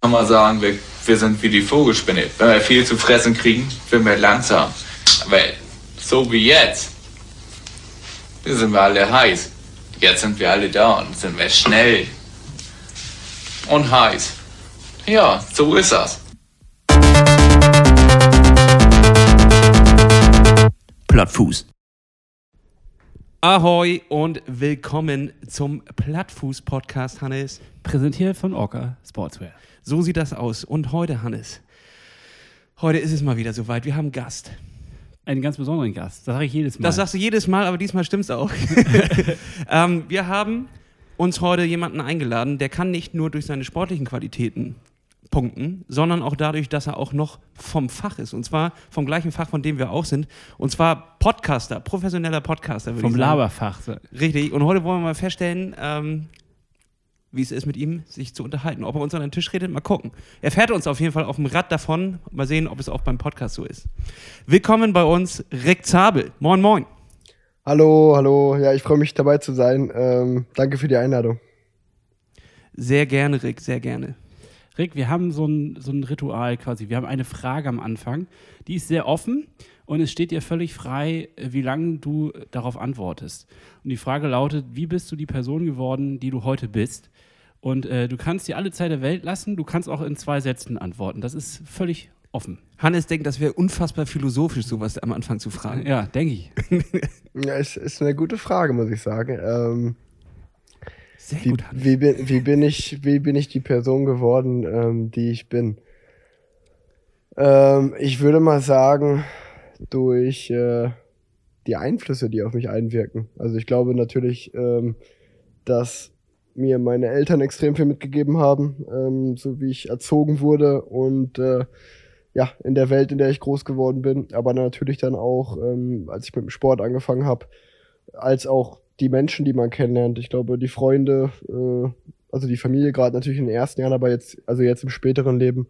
Kann man sagen, wir, wir sind wie die Vogelspinne. Wenn wir viel zu fressen kriegen, werden wir langsam. Aber so wie jetzt, sind wir alle heiß. Jetzt sind wir alle da und sind wir schnell und heiß. Ja, so ist das. Plattfuß. Ahoi und willkommen zum Plattfuß-Podcast, Hannes. Präsentiert von Orca Sportswear. So sieht das aus. Und heute, Hannes, heute ist es mal wieder soweit. Wir haben einen Gast. Einen ganz besonderen Gast. Das sage ich jedes Mal. Das sagst du jedes Mal, aber diesmal stimmt es auch. ähm, wir haben uns heute jemanden eingeladen, der kann nicht nur durch seine sportlichen Qualitäten punkten, sondern auch dadurch, dass er auch noch vom Fach ist. Und zwar vom gleichen Fach, von dem wir auch sind. Und zwar Podcaster, professioneller Podcaster. Vom Laberfach. Richtig. Und heute wollen wir mal feststellen, ähm, wie es ist, mit ihm sich zu unterhalten. Ob er uns an den Tisch redet, mal gucken. Er fährt uns auf jeden Fall auf dem Rad davon. Mal sehen, ob es auch beim Podcast so ist. Willkommen bei uns, Rick Zabel. Moin, moin. Hallo, hallo. Ja, ich freue mich dabei zu sein. Ähm, danke für die Einladung. Sehr gerne, Rick, sehr gerne. Rick, wir haben so ein, so ein Ritual quasi. Wir haben eine Frage am Anfang. Die ist sehr offen und es steht dir völlig frei, wie lange du darauf antwortest. Und die Frage lautet: Wie bist du die Person geworden, die du heute bist? Und äh, du kannst dir alle Zeit der Welt lassen, du kannst auch in zwei Sätzen antworten. Das ist völlig offen. Hannes denkt, das wäre unfassbar philosophisch, sowas am Anfang zu fragen. Ja, denke ich. ja, es ist eine gute Frage, muss ich sagen. Ähm, Sehr wie, gut, Hannes. wie, bin, wie, bin ich, wie bin ich die Person geworden, ähm, die ich bin? Ähm, ich würde mal sagen, durch äh, die Einflüsse, die auf mich einwirken. Also ich glaube natürlich, ähm, dass mir meine Eltern extrem viel mitgegeben haben, ähm, so wie ich erzogen wurde und äh, ja, in der Welt, in der ich groß geworden bin, aber natürlich dann auch, ähm, als ich mit dem Sport angefangen habe, als auch die Menschen, die man kennenlernt. Ich glaube, die Freunde, äh, also die Familie gerade natürlich in den ersten Jahren, aber jetzt, also jetzt im späteren Leben,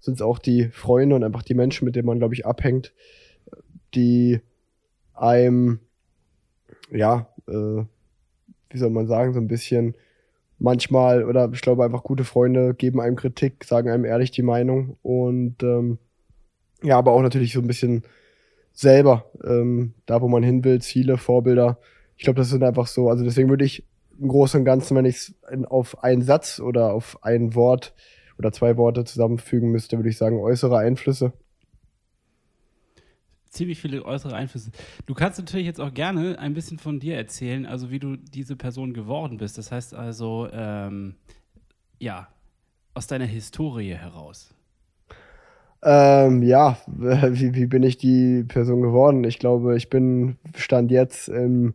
sind es auch die Freunde und einfach die Menschen, mit denen man, glaube ich, abhängt, die einem, ja, äh, wie soll man sagen, so ein bisschen manchmal, oder ich glaube einfach gute Freunde geben einem Kritik, sagen einem ehrlich die Meinung und ähm, ja, aber auch natürlich so ein bisschen selber, ähm, da wo man hin will, Ziele, Vorbilder. Ich glaube, das sind einfach so, also deswegen würde ich im Großen und Ganzen, wenn ich es auf einen Satz oder auf ein Wort oder zwei Worte zusammenfügen müsste, würde ich sagen, äußere Einflüsse. Ziemlich viele äußere Einflüsse. Du kannst natürlich jetzt auch gerne ein bisschen von dir erzählen, also wie du diese Person geworden bist. Das heißt also, ähm, ja, aus deiner Historie heraus. Ähm, ja, wie, wie bin ich die Person geworden? Ich glaube, ich bin, stand jetzt im,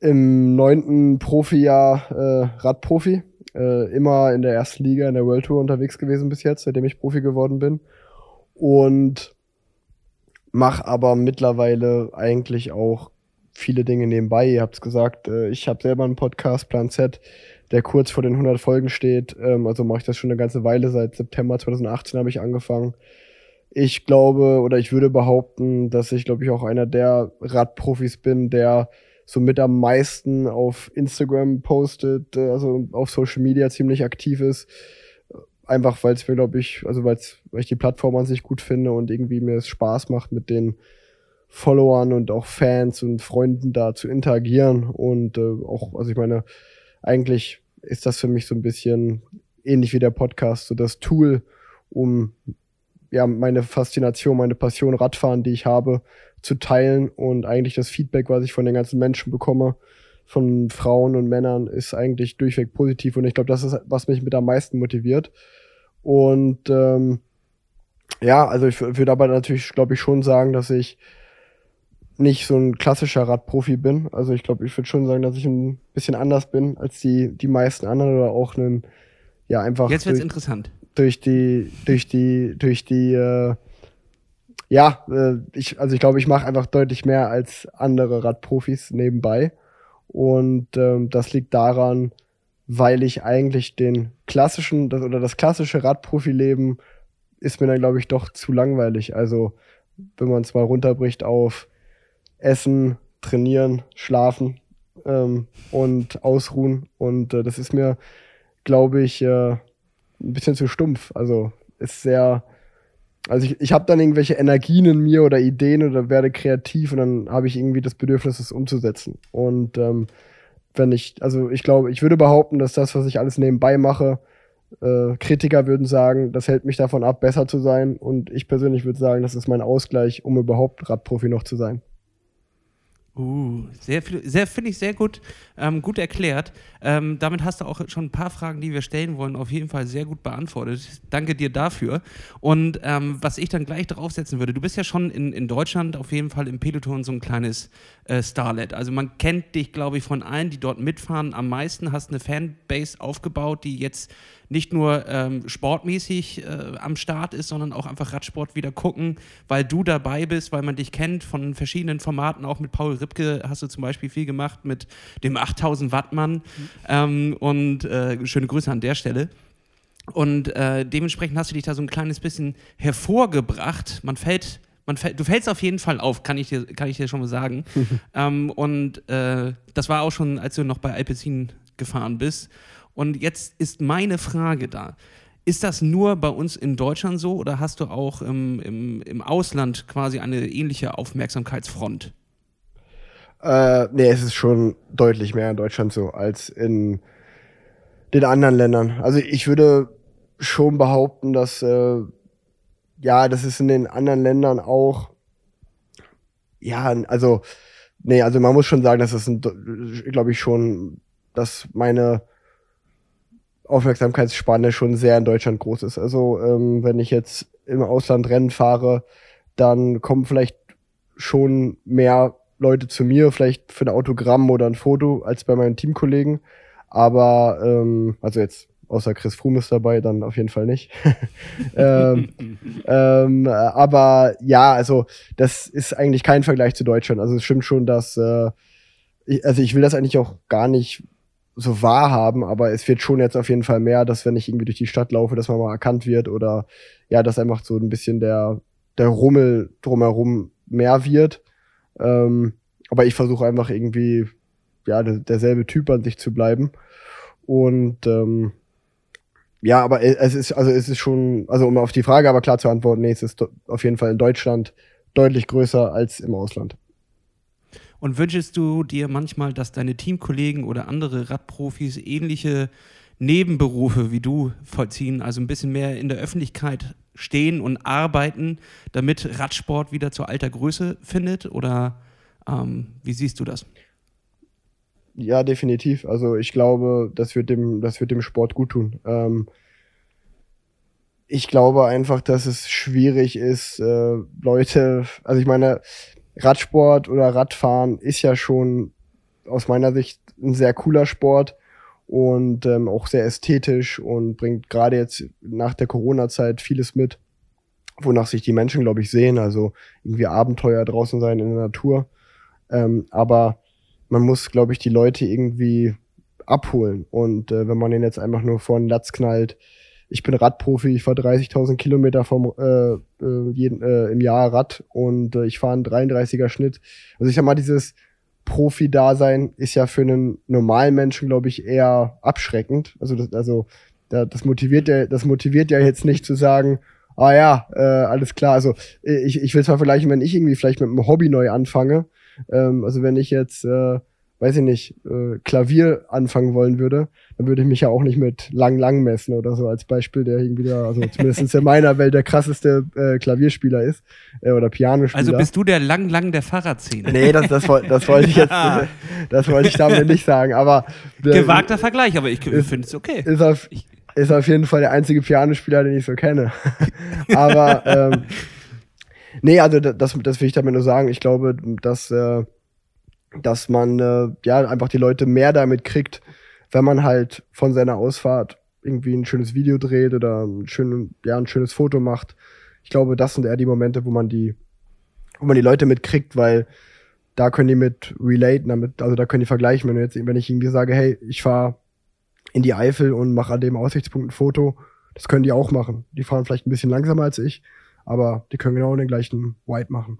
im neunten Profijahr äh, Radprofi. Äh, immer in der ersten Liga in der World Tour unterwegs gewesen bis jetzt, seitdem ich Profi geworden bin. Und mache aber mittlerweile eigentlich auch viele Dinge nebenbei. Ihr habt es gesagt, äh, ich habe selber einen Podcast, Plan Z, der kurz vor den 100 Folgen steht. Ähm, also mache ich das schon eine ganze Weile. Seit September 2018 habe ich angefangen. Ich glaube oder ich würde behaupten, dass ich, glaube ich, auch einer der Radprofis bin, der somit am meisten auf Instagram postet, äh, also auf Social Media ziemlich aktiv ist einfach weil es mir, glaube ich, also weil's, weil ich die Plattform an sich gut finde und irgendwie mir es Spaß macht, mit den Followern und auch Fans und Freunden da zu interagieren. Und äh, auch, also ich meine, eigentlich ist das für mich so ein bisschen ähnlich wie der Podcast, so das Tool, um ja meine Faszination, meine Passion Radfahren, die ich habe, zu teilen und eigentlich das Feedback, was ich von den ganzen Menschen bekomme, von Frauen und Männern, ist eigentlich durchweg positiv und ich glaube, das ist, was mich mit am meisten motiviert. Und ähm, ja, also ich würde aber natürlich, glaube ich, schon sagen, dass ich nicht so ein klassischer Radprofi bin. Also ich glaube, ich würde schon sagen, dass ich ein bisschen anders bin als die, die meisten anderen oder auch einen, ja, einfach. Jetzt wird's durch, interessant. durch die, durch die, durch die, äh, ja, äh, ich, also ich glaube, ich mache einfach deutlich mehr als andere Radprofis nebenbei. Und ähm, das liegt daran, weil ich eigentlich den klassischen das, oder das klassische Radprofileben ist mir dann, glaube ich, doch zu langweilig. Also, wenn man es mal runterbricht auf Essen, Trainieren, Schlafen ähm, und Ausruhen. Und äh, das ist mir, glaube ich, äh, ein bisschen zu stumpf. Also ist sehr, also ich, ich habe dann irgendwelche Energien in mir oder Ideen oder werde kreativ und dann habe ich irgendwie das Bedürfnis, es umzusetzen. Und ähm, wenn ich, also ich glaube, ich würde behaupten, dass das, was ich alles nebenbei mache, äh, Kritiker würden sagen, das hält mich davon ab, besser zu sein. Und ich persönlich würde sagen, das ist mein Ausgleich, um überhaupt Radprofi noch zu sein. Uh, sehr, sehr finde ich sehr gut, ähm, gut erklärt. Ähm, damit hast du auch schon ein paar Fragen, die wir stellen wollen, auf jeden Fall sehr gut beantwortet. Danke dir dafür. Und ähm, was ich dann gleich draufsetzen würde, du bist ja schon in, in Deutschland auf jeden Fall im Peloton so ein kleines äh, Starlet. Also man kennt dich, glaube ich, von allen, die dort mitfahren, am meisten, hast eine Fanbase aufgebaut, die jetzt nicht nur ähm, sportmäßig äh, am Start ist, sondern auch einfach Radsport wieder gucken, weil du dabei bist, weil man dich kennt von verschiedenen Formaten. Auch mit Paul Ripke hast du zum Beispiel viel gemacht mit dem 8000 Watt Mann. Mhm. Ähm, und äh, schöne Grüße an der Stelle. Und äh, dementsprechend hast du dich da so ein kleines bisschen hervorgebracht. Man fällt man fällt, du fällst auf jeden Fall auf, kann ich dir, kann ich dir schon mal sagen. ähm, und äh, das war auch schon, als du noch bei Alpecin gefahren bist. Und jetzt ist meine Frage da. Ist das nur bei uns in Deutschland so oder hast du auch im, im, im Ausland quasi eine ähnliche Aufmerksamkeitsfront? Äh, nee, es ist schon deutlich mehr in Deutschland so als in den anderen Ländern. Also ich würde schon behaupten, dass äh, ja, das ist in den anderen Ländern auch ja, also nee, also man muss schon sagen, dass es glaube ich schon, dass meine Aufmerksamkeitsspanne schon sehr in Deutschland groß ist. Also ähm, wenn ich jetzt im Ausland Rennen fahre, dann kommen vielleicht schon mehr Leute zu mir, vielleicht für ein Autogramm oder ein Foto, als bei meinen Teamkollegen. Aber, ähm, also jetzt außer Chris Froome ist dabei, dann auf jeden Fall nicht. ähm, ähm, aber ja, also das ist eigentlich kein Vergleich zu Deutschland. Also es stimmt schon, dass, äh, ich, also ich will das eigentlich auch gar nicht so wahrhaben, aber es wird schon jetzt auf jeden Fall mehr, dass wenn ich irgendwie durch die Stadt laufe, dass man mal erkannt wird oder ja, dass einfach so ein bisschen der, der Rummel drumherum mehr wird. Ähm, aber ich versuche einfach irgendwie, ja, derselbe Typ an sich zu bleiben. Und ähm, ja, aber es ist, also es ist schon, also um auf die Frage aber klar zu antworten, nee, es ist auf jeden Fall in Deutschland deutlich größer als im Ausland. Und wünschst du dir manchmal, dass deine Teamkollegen oder andere Radprofis ähnliche Nebenberufe wie du vollziehen, also ein bisschen mehr in der Öffentlichkeit stehen und arbeiten, damit Radsport wieder zur alter Größe findet? Oder ähm, wie siehst du das? Ja, definitiv. Also ich glaube, das wird dem, das wird dem Sport gut tun. Ähm, ich glaube einfach, dass es schwierig ist, äh, Leute, also ich meine, Radsport oder Radfahren ist ja schon aus meiner Sicht ein sehr cooler Sport und ähm, auch sehr ästhetisch und bringt gerade jetzt nach der Corona-Zeit vieles mit, wonach sich die Menschen, glaube ich, sehen. Also irgendwie Abenteuer draußen sein in der Natur. Ähm, aber man muss, glaube ich, die Leute irgendwie abholen. Und äh, wenn man den jetzt einfach nur vor den Latz knallt, ich bin Radprofi, ich fahre 30.000 Kilometer vom, äh, äh, jeden, äh, im Jahr Rad und äh, ich fahre einen 33er Schnitt. Also ich sag mal, dieses Profi-Dasein ist ja für einen normalen Menschen, glaube ich, eher abschreckend. Also das, also das motiviert ja, das motiviert ja jetzt nicht zu sagen, ah ja, äh, alles klar. Also ich, ich will mal vergleichen, wenn ich irgendwie vielleicht mit einem Hobby neu anfange. Ähm, also wenn ich jetzt äh, weiß ich nicht, äh, Klavier anfangen wollen würde, dann würde ich mich ja auch nicht mit Lang Lang messen oder so als Beispiel, der irgendwie da, also zumindest in meiner Welt der krasseste äh, Klavierspieler ist äh, oder Pianospieler. Also bist du der Lang Lang der Fahrradszene? Nee, das, das, das wollte ich jetzt, das wollte ich damit nicht sagen, aber. Gewagter Vergleich, aber ich finde es okay. Ist auf, ist auf jeden Fall der einzige Pianospieler, den ich so kenne. aber, ähm, nee, also das, das will ich damit nur sagen. Ich glaube, dass, äh, dass man äh, ja einfach die Leute mehr damit kriegt, wenn man halt von seiner Ausfahrt irgendwie ein schönes Video dreht oder ein, schön, ja, ein schönes Foto macht. Ich glaube, das sind eher die Momente, wo man die, wo man die Leute mitkriegt, weil da können die mit relaten, damit, also da können die vergleichen, wenn jetzt, wenn ich irgendwie sage, hey, ich fahre in die Eifel und mache an dem Aussichtspunkt ein Foto, das können die auch machen. Die fahren vielleicht ein bisschen langsamer als ich, aber die können genau den gleichen White machen.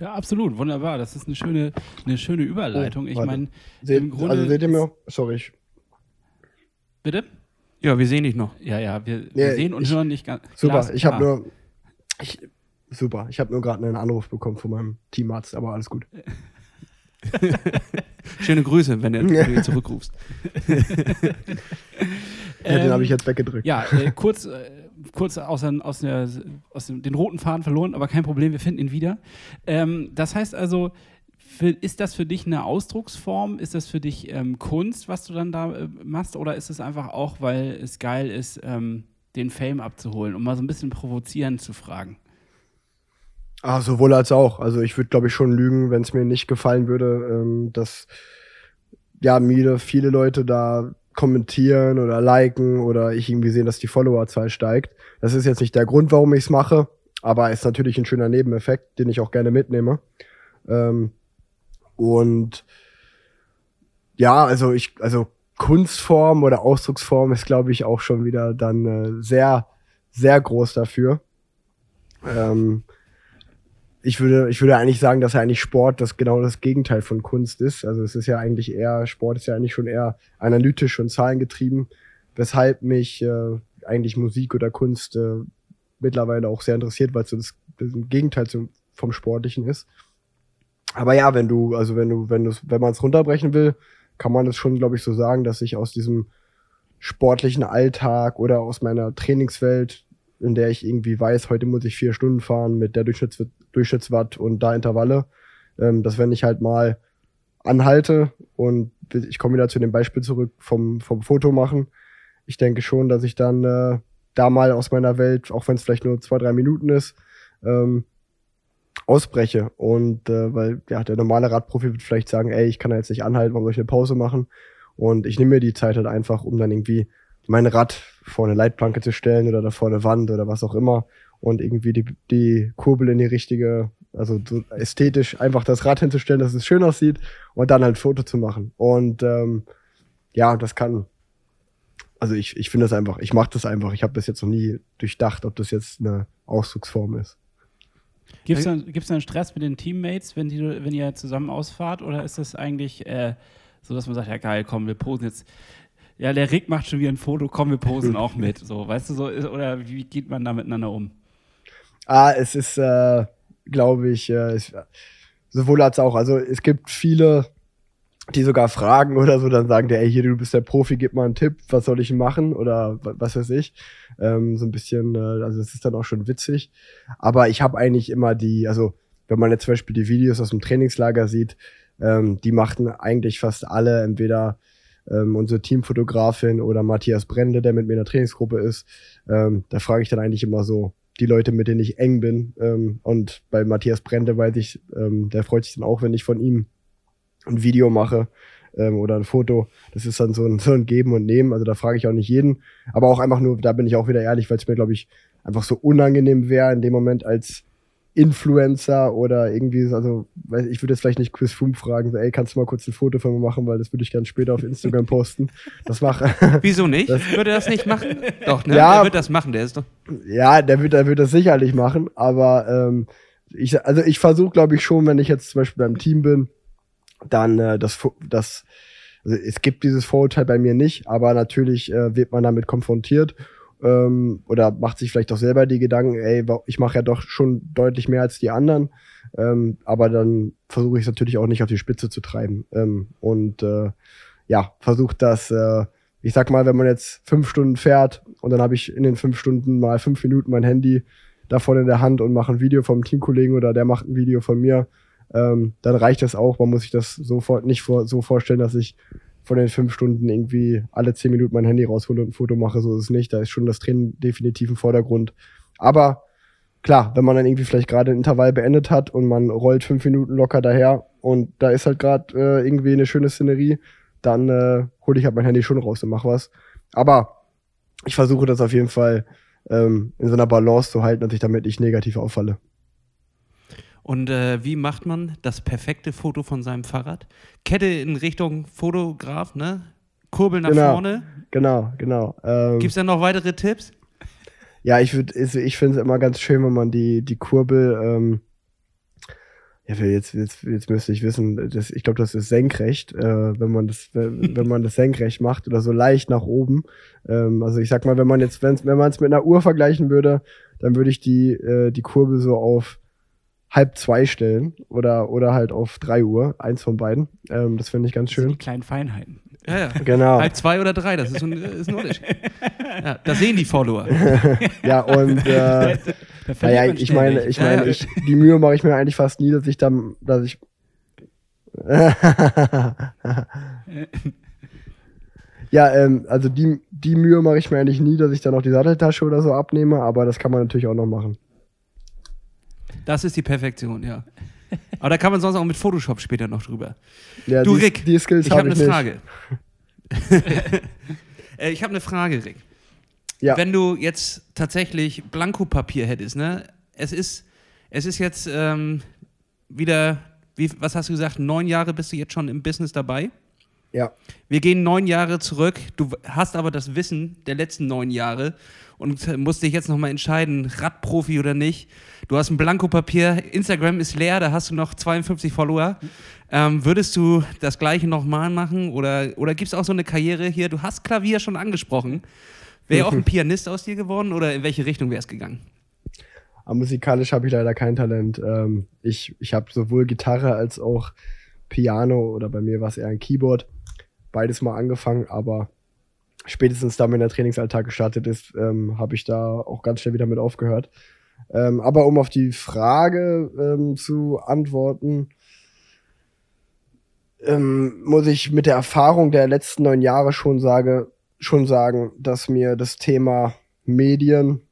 Ja, absolut, wunderbar. Das ist eine schöne, eine schöne Überleitung. Ich oh, meine, im Grunde. Also seht ihr mir, sorry. Bitte? Ja, wir sehen dich noch. Ja, ja, wir, wir Nee, sehen und ich- hören nicht ganz. Super, glasklar. ich habe nur. Ich, super, ich habe nur gerade einen Anruf bekommen von meinem Teamarzt, aber alles gut. Schöne Grüße, wenn du wenn du ihn zurückrufst. Ja, den habe ich jetzt weggedrückt. Ja, äh, kurz, äh, kurz aus, den- aus, der, aus dem, den roten Faden verloren, aber kein Problem, wir finden ihn wieder. Ähm, das heißt also, für, ist das für dich eine Ausdrucksform? Ist das für dich ähm, Kunst, was du dann da äh, machst? Oder ist es einfach auch, weil es geil ist, ähm, den Fame abzuholen, um mal so ein bisschen provozierend zu fragen? Ah, sowohl als auch. Also ich würde, glaube ich, schon lügen, wenn es mir nicht gefallen würde, ähm, dass ja mir viele Leute da kommentieren oder liken oder ich irgendwie sehe, dass die Followerzahl steigt. Das ist jetzt nicht der Grund, warum ich es mache, aber ist natürlich ein schöner Nebeneffekt, den ich auch gerne mitnehme. Ähm, und ja, also ich, also Kunstform oder Ausdrucksform ist, glaube ich, auch schon wieder dann äh, sehr, sehr groß dafür. Ähm, ich würde, ich würde eigentlich sagen, dass ja eigentlich Sport das genau das Gegenteil von Kunst ist. Also es ist ja eigentlich eher, Sport ist ja eigentlich schon eher analytisch und zahlengetrieben, weshalb mich äh, eigentlich Musik oder Kunst äh, mittlerweile auch sehr interessiert, weil es so das, das Gegenteil zum, vom Sportlichen ist. Aber ja, wenn du, also wenn du, wenn du, wenn man es runterbrechen will, kann man es schon, glaube ich, so sagen, dass ich aus diesem sportlichen Alltag oder aus meiner Trainingswelt, in der ich irgendwie weiß, heute muss ich vier Stunden fahren mit der Durchschnitts Durchschnittswatt und da Intervalle, ähm, dass wenn ich halt mal anhalte und ich komme wieder zu dem Beispiel zurück vom, vom Foto machen, ich denke schon, dass ich dann äh, da mal aus meiner Welt, auch wenn es vielleicht nur zwei, drei Minuten ist, ähm, ausbreche. Und äh, weil ja, der normale Radprofi wird vielleicht sagen, ey, ich kann da jetzt nicht anhalten, warum soll ich eine Pause machen? Und ich nehme mir die Zeit halt einfach, um dann irgendwie mein Rad vor eine Leitplanke zu stellen oder da vor eine Wand oder was auch immer und irgendwie die, die Kurbel in die richtige, also so ästhetisch einfach das Rad hinzustellen, dass es schön aussieht und dann halt ein Foto zu machen. Und ähm, ja, das kann, also ich, ich finde das einfach, ich mache das einfach. Ich habe bis jetzt noch nie durchdacht, ob das jetzt eine Ausdrucksform ist. Gibt es dann, gibt's dann Stress mit den Teammates, wenn, die, wenn ihr zusammen ausfahrt? Oder ist das eigentlich äh, so, dass man sagt, ja geil, komm, wir posen jetzt. Ja, der Rick macht schon wieder ein Foto, komm, wir posen auch mit. So, weißt du, so oder wie geht man da miteinander um? Ah, es ist, äh, glaube ich, äh, es, sowohl als auch. Also es gibt viele, die sogar fragen oder so, dann sagen die, ey, hier, du bist der Profi, gib mal einen Tipp, was soll ich machen oder wa- was weiß ich. Ähm, so ein bisschen, äh, also es ist dann auch schon witzig. Aber ich habe eigentlich immer die, also wenn man jetzt zum Beispiel die Videos aus dem Trainingslager sieht, ähm, die machten eigentlich fast alle entweder ähm, unsere Teamfotografin oder Matthias Brende, der mit mir in der Trainingsgruppe ist. Ähm, da frage ich dann eigentlich immer so die Leute, mit denen ich eng bin. Ähm, und bei Matthias Brende weiß ich, ähm, der freut sich dann auch, wenn ich von ihm ein Video mache ähm, oder ein Foto. Das ist dann so ein, so ein Geben und Nehmen. Also da frage ich auch nicht jeden. Aber auch einfach nur, da bin ich auch wieder ehrlich, weil es mir, glaube ich, einfach so unangenehm wäre in dem Moment als Influencer oder irgendwie, so- also ich würde jetzt vielleicht nicht Chris Froome fragen, so, ey, kannst du mal kurz ein Foto von mir machen, weil das würde ich ganz später auf Instagram posten. Das mache Wieso nicht? Würde er das nicht machen? Doch, ne? Ja. Der wird das machen, der ist doch. Ja, der wird, der wird das sicherlich machen, aber ähm, ich, also ich versuche, glaube ich, schon, wenn ich jetzt zum Beispiel beim Team bin, dann äh, das, das, also es gibt dieses Vorurteil bei mir nicht, aber natürlich äh, wird man damit konfrontiert ähm, oder macht sich vielleicht auch selber die Gedanken, ey, ich mache ja doch schon deutlich mehr als die anderen, ähm, aber dann versuche ich es natürlich auch nicht auf die Spitze zu treiben ähm, und äh, ja, versucht das, äh, ich sag mal, wenn man jetzt fünf Stunden fährt und dann habe ich in den fünf Stunden mal fünf Minuten mein Handy davon in der Hand und mache ein Video vom Teamkollegen oder der macht ein Video von mir, ähm, dann reicht das auch. Man muss sich das sofort nicht vor, so vorstellen, dass ich von den fünf Stunden irgendwie alle zehn Minuten mein Handy raushole und ein Foto mache. So ist es nicht. Da ist schon das Training definitiv im Vordergrund. Aber klar, wenn man dann irgendwie vielleicht gerade ein Intervall beendet hat und man rollt fünf Minuten locker daher und da ist halt gerade äh, irgendwie eine schöne Szenerie, dann äh, hole ich halt mein Handy schon raus und mach was. Aber ich versuche das auf jeden Fall ähm, in so einer Balance zu halten, dass ich damit nicht negativ auffalle. Und äh, wie macht man das perfekte Foto von seinem Fahrrad? Kette in Richtung Fotograf, ne? Kurbel nach Genau. vorne. Genau, genau. Ähm, Gibt es da noch weitere Tipps? Ja, ich würde, ich finde es immer ganz schön, wenn man die, die Kurbel, ähm, ja, jetzt, jetzt, jetzt müsste ich wissen, das, ich glaube, das ist senkrecht, äh, wenn man das, wenn, man das senkrecht macht oder so leicht nach oben. Ähm, also ich sag mal, wenn man jetzt, wenn's, wenn man es mit einer Uhr vergleichen würde, dann würde ich die, äh, die Kurve so auf halb zwei stellen oder, oder halt auf drei Uhr, eins von beiden. Ähm, das finde ich ganz Das sind schön. die kleinen Feinheiten. Ja, ja. Genau. Halb zwei oder drei, das ist ein, ist ein Unterschied. Ja, das sehen die Follower. Ja, und äh, Da naja, ich meine, ich meine, ich, die Mühe mache ich mir eigentlich fast nie, dass ich dann, dass ich. ja, ähm, also die, die Mühe mache ich mir eigentlich nie, dass ich dann noch die Satteltasche oder so abnehme, aber das kann man natürlich auch noch machen. Das ist die Perfektion, ja. Aber da kann man sonst auch mit Photoshop später noch drüber. Ja, Du, die, Rick, die Skills Ich habe ich eine nicht. Frage. Äh, ich habe eine Frage, Rick. Ja. Wenn du jetzt tatsächlich Blankopapier hättest, ne? Es ist, es ist jetzt ähm, wieder, wie, was hast du gesagt, neun Jahre bist du jetzt schon im Business dabei? Ja. Wir gehen neun Jahre zurück. Du hast aber das Wissen der letzten neun Jahre und musst dich jetzt nochmal entscheiden, Radprofi oder nicht. Du hast ein Blankopapier, Instagram ist leer, da hast du noch 52 Follower. Ähm, würdest du das gleiche nochmal machen oder, oder gibt es auch so eine Karriere hier? Du hast Klavier schon angesprochen. Wäre auch ein Pianist aus dir geworden oder in welche Richtung wäre es gegangen? Aber musikalisch habe ich leider kein Talent. Ähm, ich ich habe sowohl Gitarre als auch Piano oder bei mir war es eher ein Keyboard. Beides mal angefangen, aber spätestens da, wenn der Trainingsalltag gestartet ist, ähm, habe ich da auch ganz schnell wieder mit aufgehört. Ähm, aber um auf die Frage ähm, zu antworten, ähm, muss ich mit der Erfahrung der letzten neun Jahre schon, sage, schon sagen, dass mir das Thema Medien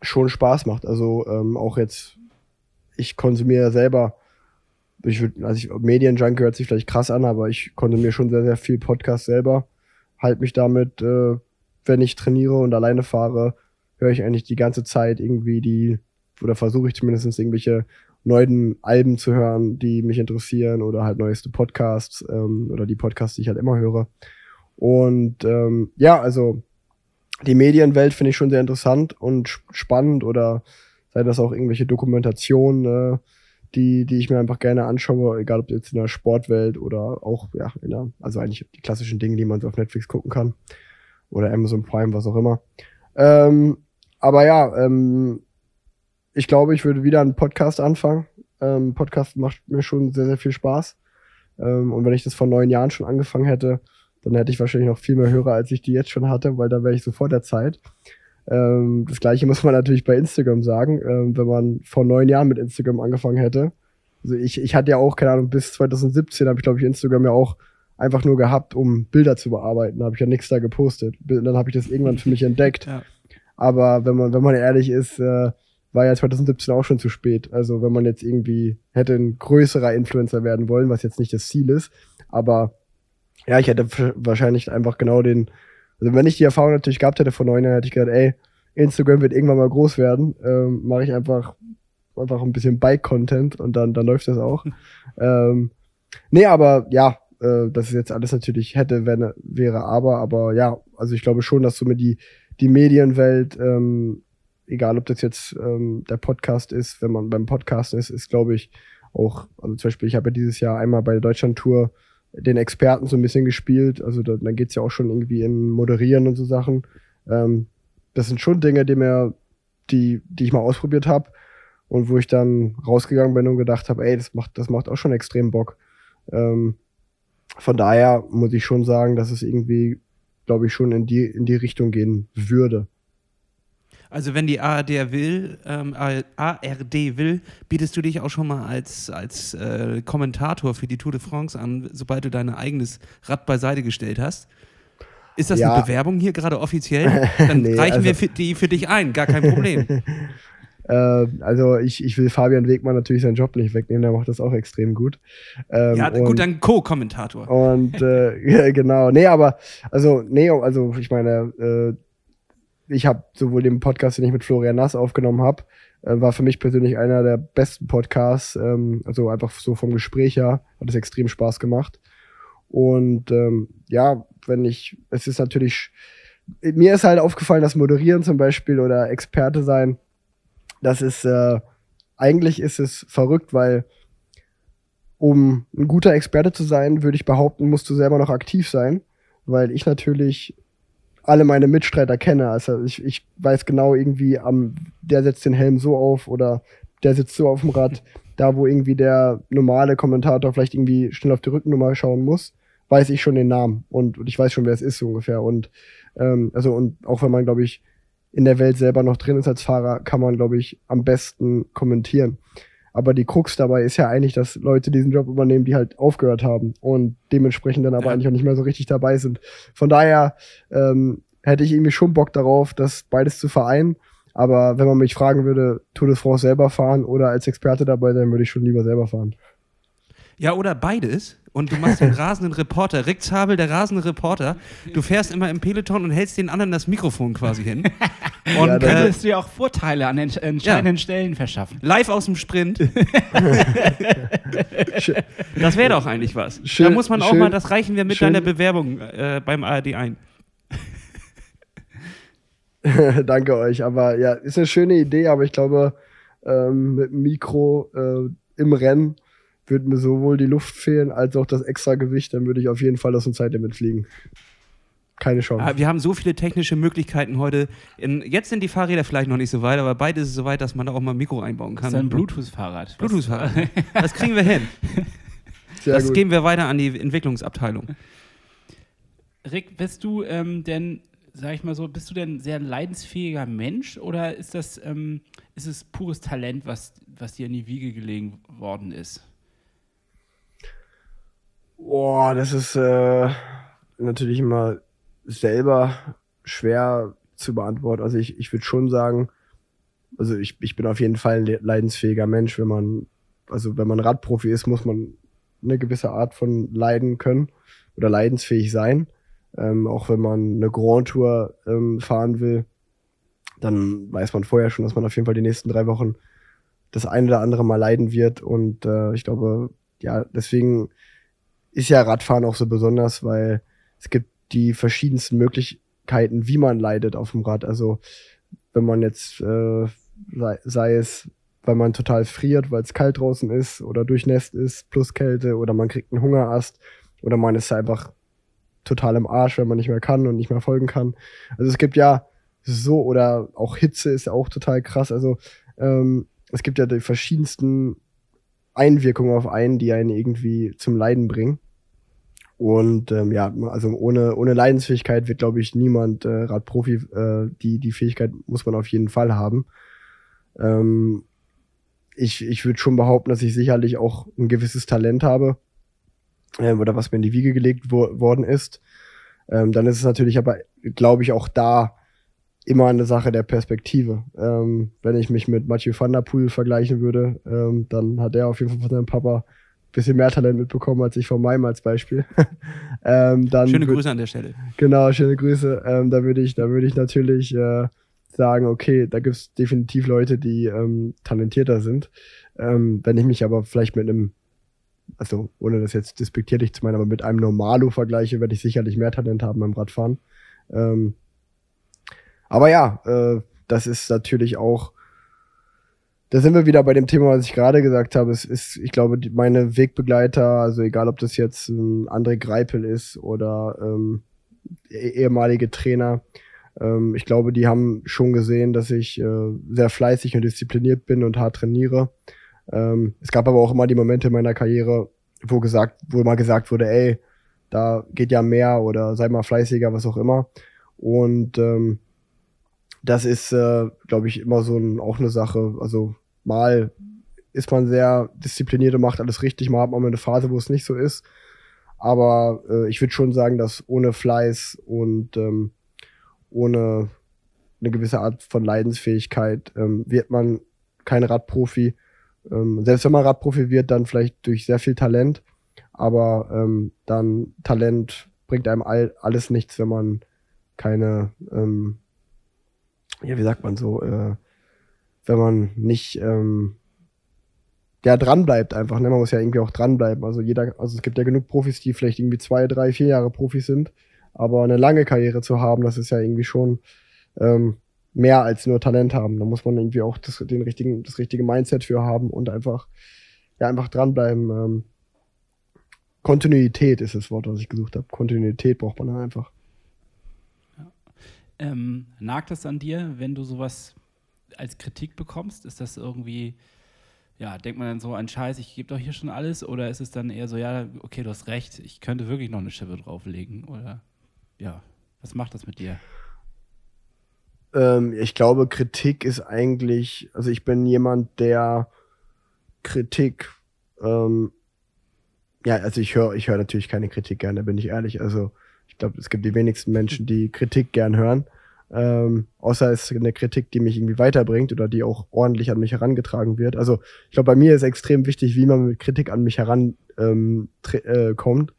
schon Spaß macht. Also ähm, auch jetzt, ich konsumiere selber, ich würd, also ich, Medienjunkie hört sich vielleicht krass an, aber ich konsumiere schon sehr, sehr viel Podcast selber. Halt mich damit, äh, wenn ich trainiere und alleine fahre, höre ich eigentlich die ganze Zeit irgendwie die, oder versuche ich zumindest irgendwelche neuen Alben zu hören, die mich interessieren oder halt neueste Podcasts ähm, oder die Podcasts, die ich halt immer höre. Und ähm, ja, also die Medienwelt finde ich schon sehr interessant und sp- spannend oder sei das auch irgendwelche Dokumentationen, äh, die, die ich mir einfach gerne anschaue, egal ob jetzt in der Sportwelt oder auch, ja, in der, also eigentlich die klassischen Dinge, die man so auf Netflix gucken kann. Oder Amazon Prime, was auch immer. Ähm, aber ja, ähm, ich glaube, ich würde wieder einen Podcast anfangen. Ähm, Podcast macht mir schon sehr, sehr viel Spaß. Ähm, und wenn ich das vor neun Jahren schon angefangen hätte, dann hätte ich wahrscheinlich noch viel mehr Hörer, als ich die jetzt schon hatte, weil da wäre ich so vor der Zeit. Ähm, das gleiche muss man natürlich bei Instagram sagen, ähm, wenn man vor neun Jahren mit Instagram angefangen hätte. Also ich, ich hatte ja auch, keine Ahnung, bis 2017 habe ich, glaube ich, Instagram ja auch einfach nur gehabt, um Bilder zu bearbeiten. Da habe ich ja nichts da gepostet. Dann habe ich das irgendwann für mich entdeckt. Ja. Aber wenn man, wenn man ehrlich ist, äh, war ja 2017 auch schon zu spät. Also wenn man jetzt irgendwie hätte ein größerer Influencer werden wollen, was jetzt nicht das Ziel ist, aber ja, ich hätte wahrscheinlich einfach genau den, also wenn ich die Erfahrung natürlich gehabt hätte vor neun Jahren, hätte ich gedacht, ey, Instagram wird irgendwann mal groß werden, ähm, mache ich einfach einfach ein bisschen Bike-Content und dann, dann läuft das auch. ähm, nee, aber ja, äh, das ist jetzt alles natürlich hätte, wenn, wäre, aber, aber ja, also ich glaube schon, dass so mit die, die Medienwelt, ähm, egal ob das jetzt ähm, der Podcast ist, wenn man beim Podcast ist, ist glaube ich auch, also zum Beispiel, ich habe ja dieses Jahr einmal bei der Deutschland-Tour den Experten so ein bisschen gespielt, also da, dann geht's ja auch schon irgendwie in Moderieren und so Sachen. Ähm, das sind schon Dinge, die mir, die, die ich mal ausprobiert habe und wo ich dann rausgegangen bin und gedacht habe, ey, das macht, das macht auch schon extrem Bock. Ähm, von daher muss ich schon sagen, dass es irgendwie, glaube ich, schon in die, in die Richtung gehen würde. Also wenn die ARD will, ähm, ARD will, bietest du dich auch schon mal als, als äh, Kommentator für die Tour de France an, sobald du dein eigenes Rad beiseite gestellt hast. Ist das Ja. eine Bewerbung hier gerade offiziell? Dann Nee, reichen also- wir für, die für dich ein, gar kein Problem. Äh, also ich, ich will Fabian Wegmann natürlich seinen Job nicht wegnehmen, der macht das auch extrem gut. Ähm, ja, und- gut, dann Co-Kommentator. Und äh, genau, nee, aber also nee, also ich meine, äh, ich habe sowohl den Podcast, den ich mit Florian Nass aufgenommen habe, äh, war für mich persönlich einer der besten Podcasts. Ähm, also einfach so vom Gespräch her hat es extrem Spaß gemacht. Und ähm, ja, wenn ich, es ist natürlich, mir ist halt aufgefallen, dass Moderieren zum Beispiel oder Experte sein, das ist, äh, eigentlich ist es verrückt, weil um ein guter Experte zu sein, würde ich behaupten, musst du selber noch aktiv sein, weil ich natürlich alle meine Mitstreiter kenne. Also ich, ich weiß genau irgendwie, am, der setzt den Helm so auf oder der sitzt so auf dem Rad. Da, wo irgendwie der normale Kommentator vielleicht irgendwie schnell auf die Rückennummer schauen muss, weiß ich schon den Namen und, und ich weiß schon, wer es ist so ungefähr. Und ähm, also und auch wenn man, glaube ich, in der Welt selber noch drin ist als Fahrer, kann man, glaube ich, am besten kommentieren. Aber die Krux dabei ist ja eigentlich, dass Leute diesen Job übernehmen, die halt aufgehört haben und dementsprechend dann aber ja. eigentlich auch nicht mehr so richtig dabei sind. Von daher ähm, hätte ich irgendwie schon Bock darauf, das beides zu vereinen. Aber wenn man mich fragen würde, Tour de France selber fahren oder als Experte dabei sein, würde ich schon lieber selber fahren. Ja, oder beides. Und du machst den rasenden Reporter. Rick Zabel, der rasende Reporter. Du fährst immer im Peloton und hältst den anderen das Mikrofon quasi hin. Und ja, könntest du dir auch Vorteile an ent entscheidenden ja. Stellen verschaffen. Live aus dem Sprint. das wäre doch eigentlich was. Schön, da muss man auch schön, mal, das reichen wir mit schön. deiner Bewerbung äh, beim ARD ein. Danke euch. Aber ja, ist eine schöne Idee, aber ich glaube, ähm, mit dem Mikro äh, im Rennen würde mir sowohl die Luft fehlen als auch das extra Gewicht, dann würde ich auf jeden Fall aus dem Zeitlimit fliegen. Keine Chance. Ah, wir haben so viele technische Möglichkeiten heute. In, jetzt sind die Fahrräder vielleicht noch nicht so weit, aber beides ist so weit, dass man da auch mal ein Mikro einbauen kann. Das ist ein Bluetooth-Fahrrad. Bluetooth-Fahrrad. das kriegen wir hin. Sehr das gut. geben wir weiter an die Entwicklungsabteilung. Rick, bist du ähm, denn, sag ich mal so, bist du denn ein sehr leidensfähiger Mensch oder ist das, ähm, ist es pures Talent, was, was dir in die Wiege gelegen worden ist? Boah, das ist äh, natürlich immer selber schwer zu beantworten. Also ich, ich würde schon sagen, also ich, ich bin auf jeden Fall ein leidensfähiger Mensch. Wenn man, also wenn man Radprofi ist, muss man eine gewisse Art von leiden können oder leidensfähig sein. Ähm, auch wenn man eine Grand Tour ähm, fahren will, dann weiß man vorher schon, dass man auf jeden Fall die nächsten drei Wochen das eine oder andere mal leiden wird. Und äh, ich glaube, ja, deswegen ist ja Radfahren auch so besonders, weil es gibt die verschiedensten Möglichkeiten, wie man leidet auf dem Rad. Also wenn man jetzt, äh, sei, sei es, weil man total friert, weil es kalt draußen ist oder durchnässt ist, plus Kälte oder man kriegt einen Hungerast oder man ist einfach total im Arsch, wenn man nicht mehr kann und nicht mehr folgen kann. Also es gibt ja so oder auch Hitze ist ja auch total krass. Also ähm, es gibt ja die verschiedensten Einwirkungen auf einen, die einen irgendwie zum Leiden bringen. Und ähm, ja, also ohne, ohne Leidensfähigkeit wird, glaube ich, niemand äh, Radprofi. Äh, die, die Fähigkeit muss man auf jeden Fall haben. Ähm, ich ich würde schon behaupten, dass ich sicherlich auch ein gewisses Talent habe äh, oder was mir in die Wiege gelegt wo worden ist. Ähm, dann ist es natürlich aber, glaube ich, auch da immer eine Sache der Perspektive. Ähm, wenn ich mich mit Mathieu van der Poel vergleichen würde, ähm, dann hat er auf jeden Fall von seinem Papa bisschen mehr Talent mitbekommen als ich von meinem als Beispiel. ähm, dann schöne Grüße an der Stelle. Genau, schöne Grüße. Ähm, da würde ich, da würde ich natürlich äh, sagen, okay, da gibt es definitiv Leute, die ähm, talentierter sind. Ähm, wenn ich mich aber vielleicht mit einem, also ohne das jetzt despektierlich zu meinen, aber mit einem Normalo vergleiche, werde ich sicherlich mehr Talent haben beim Radfahren. Ähm, aber ja, äh, das ist natürlich auch da sind wir wieder bei dem Thema, was ich gerade gesagt habe. Es ist, ich glaube, die, meine Wegbegleiter, also egal ob das jetzt ein André Greipel ist oder ähm, eh, ehemalige Trainer, ähm, ich glaube, die haben schon gesehen, dass ich äh, sehr fleißig und diszipliniert bin und hart trainiere. Ähm, es gab aber auch immer die Momente in meiner Karriere, wo gesagt, wo immer gesagt wurde, ey, da geht ja mehr oder sei mal fleißiger, was auch immer. Und ähm, das ist, äh, glaube ich, immer so ein, auch eine Sache. Also mal ist man sehr diszipliniert und macht alles richtig, mal hat man eine Phase, wo es nicht so ist. Aber äh, ich würde schon sagen, dass ohne Fleiß und ähm, ohne eine gewisse Art von Leidensfähigkeit ähm, wird man kein Radprofi. Ähm, selbst wenn man Radprofi wird, dann vielleicht durch sehr viel Talent. Aber ähm, dann Talent bringt einem all, alles nichts, wenn man keine, ähm, ja, wie sagt man so, äh, wenn man nicht ähm, ja, dran bleibt einfach. Ne? Man muss ja irgendwie auch dranbleiben. Also jeder, also es gibt ja genug Profis, die vielleicht irgendwie zwei, drei, vier Jahre Profis sind. Aber eine lange Karriere zu haben, das ist ja irgendwie schon ähm, mehr als nur Talent haben. Da muss man irgendwie auch das, den richtigen, das richtige Mindset für haben und einfach, ja, einfach dranbleiben. Ähm, Kontinuität ist das Wort, was ich gesucht habe. Kontinuität braucht man einfach. Ähm, nagt das an dir, wenn du sowas als Kritik bekommst? Ist das irgendwie, ja, denkt man dann so an Scheiß, ich gebe doch hier schon alles? Oder ist es dann eher so, ja, okay, du hast recht, ich könnte wirklich noch eine Schippe drauflegen? Oder ja, was macht das mit dir? Ähm, ich glaube, Kritik ist eigentlich, also ich bin jemand, der Kritik, ähm, ja, also ich höre ich höre natürlich keine Kritik gerne, bin ich ehrlich. Also ich glaube, es gibt die wenigsten Menschen, die Kritik gern hören. Ähm, außer es ist eine Kritik, die mich irgendwie weiterbringt oder die auch ordentlich an mich herangetragen wird. Also ich glaube, bei mir ist extrem wichtig, wie man mit Kritik an mich herankommt. Ähm, äh, kommt.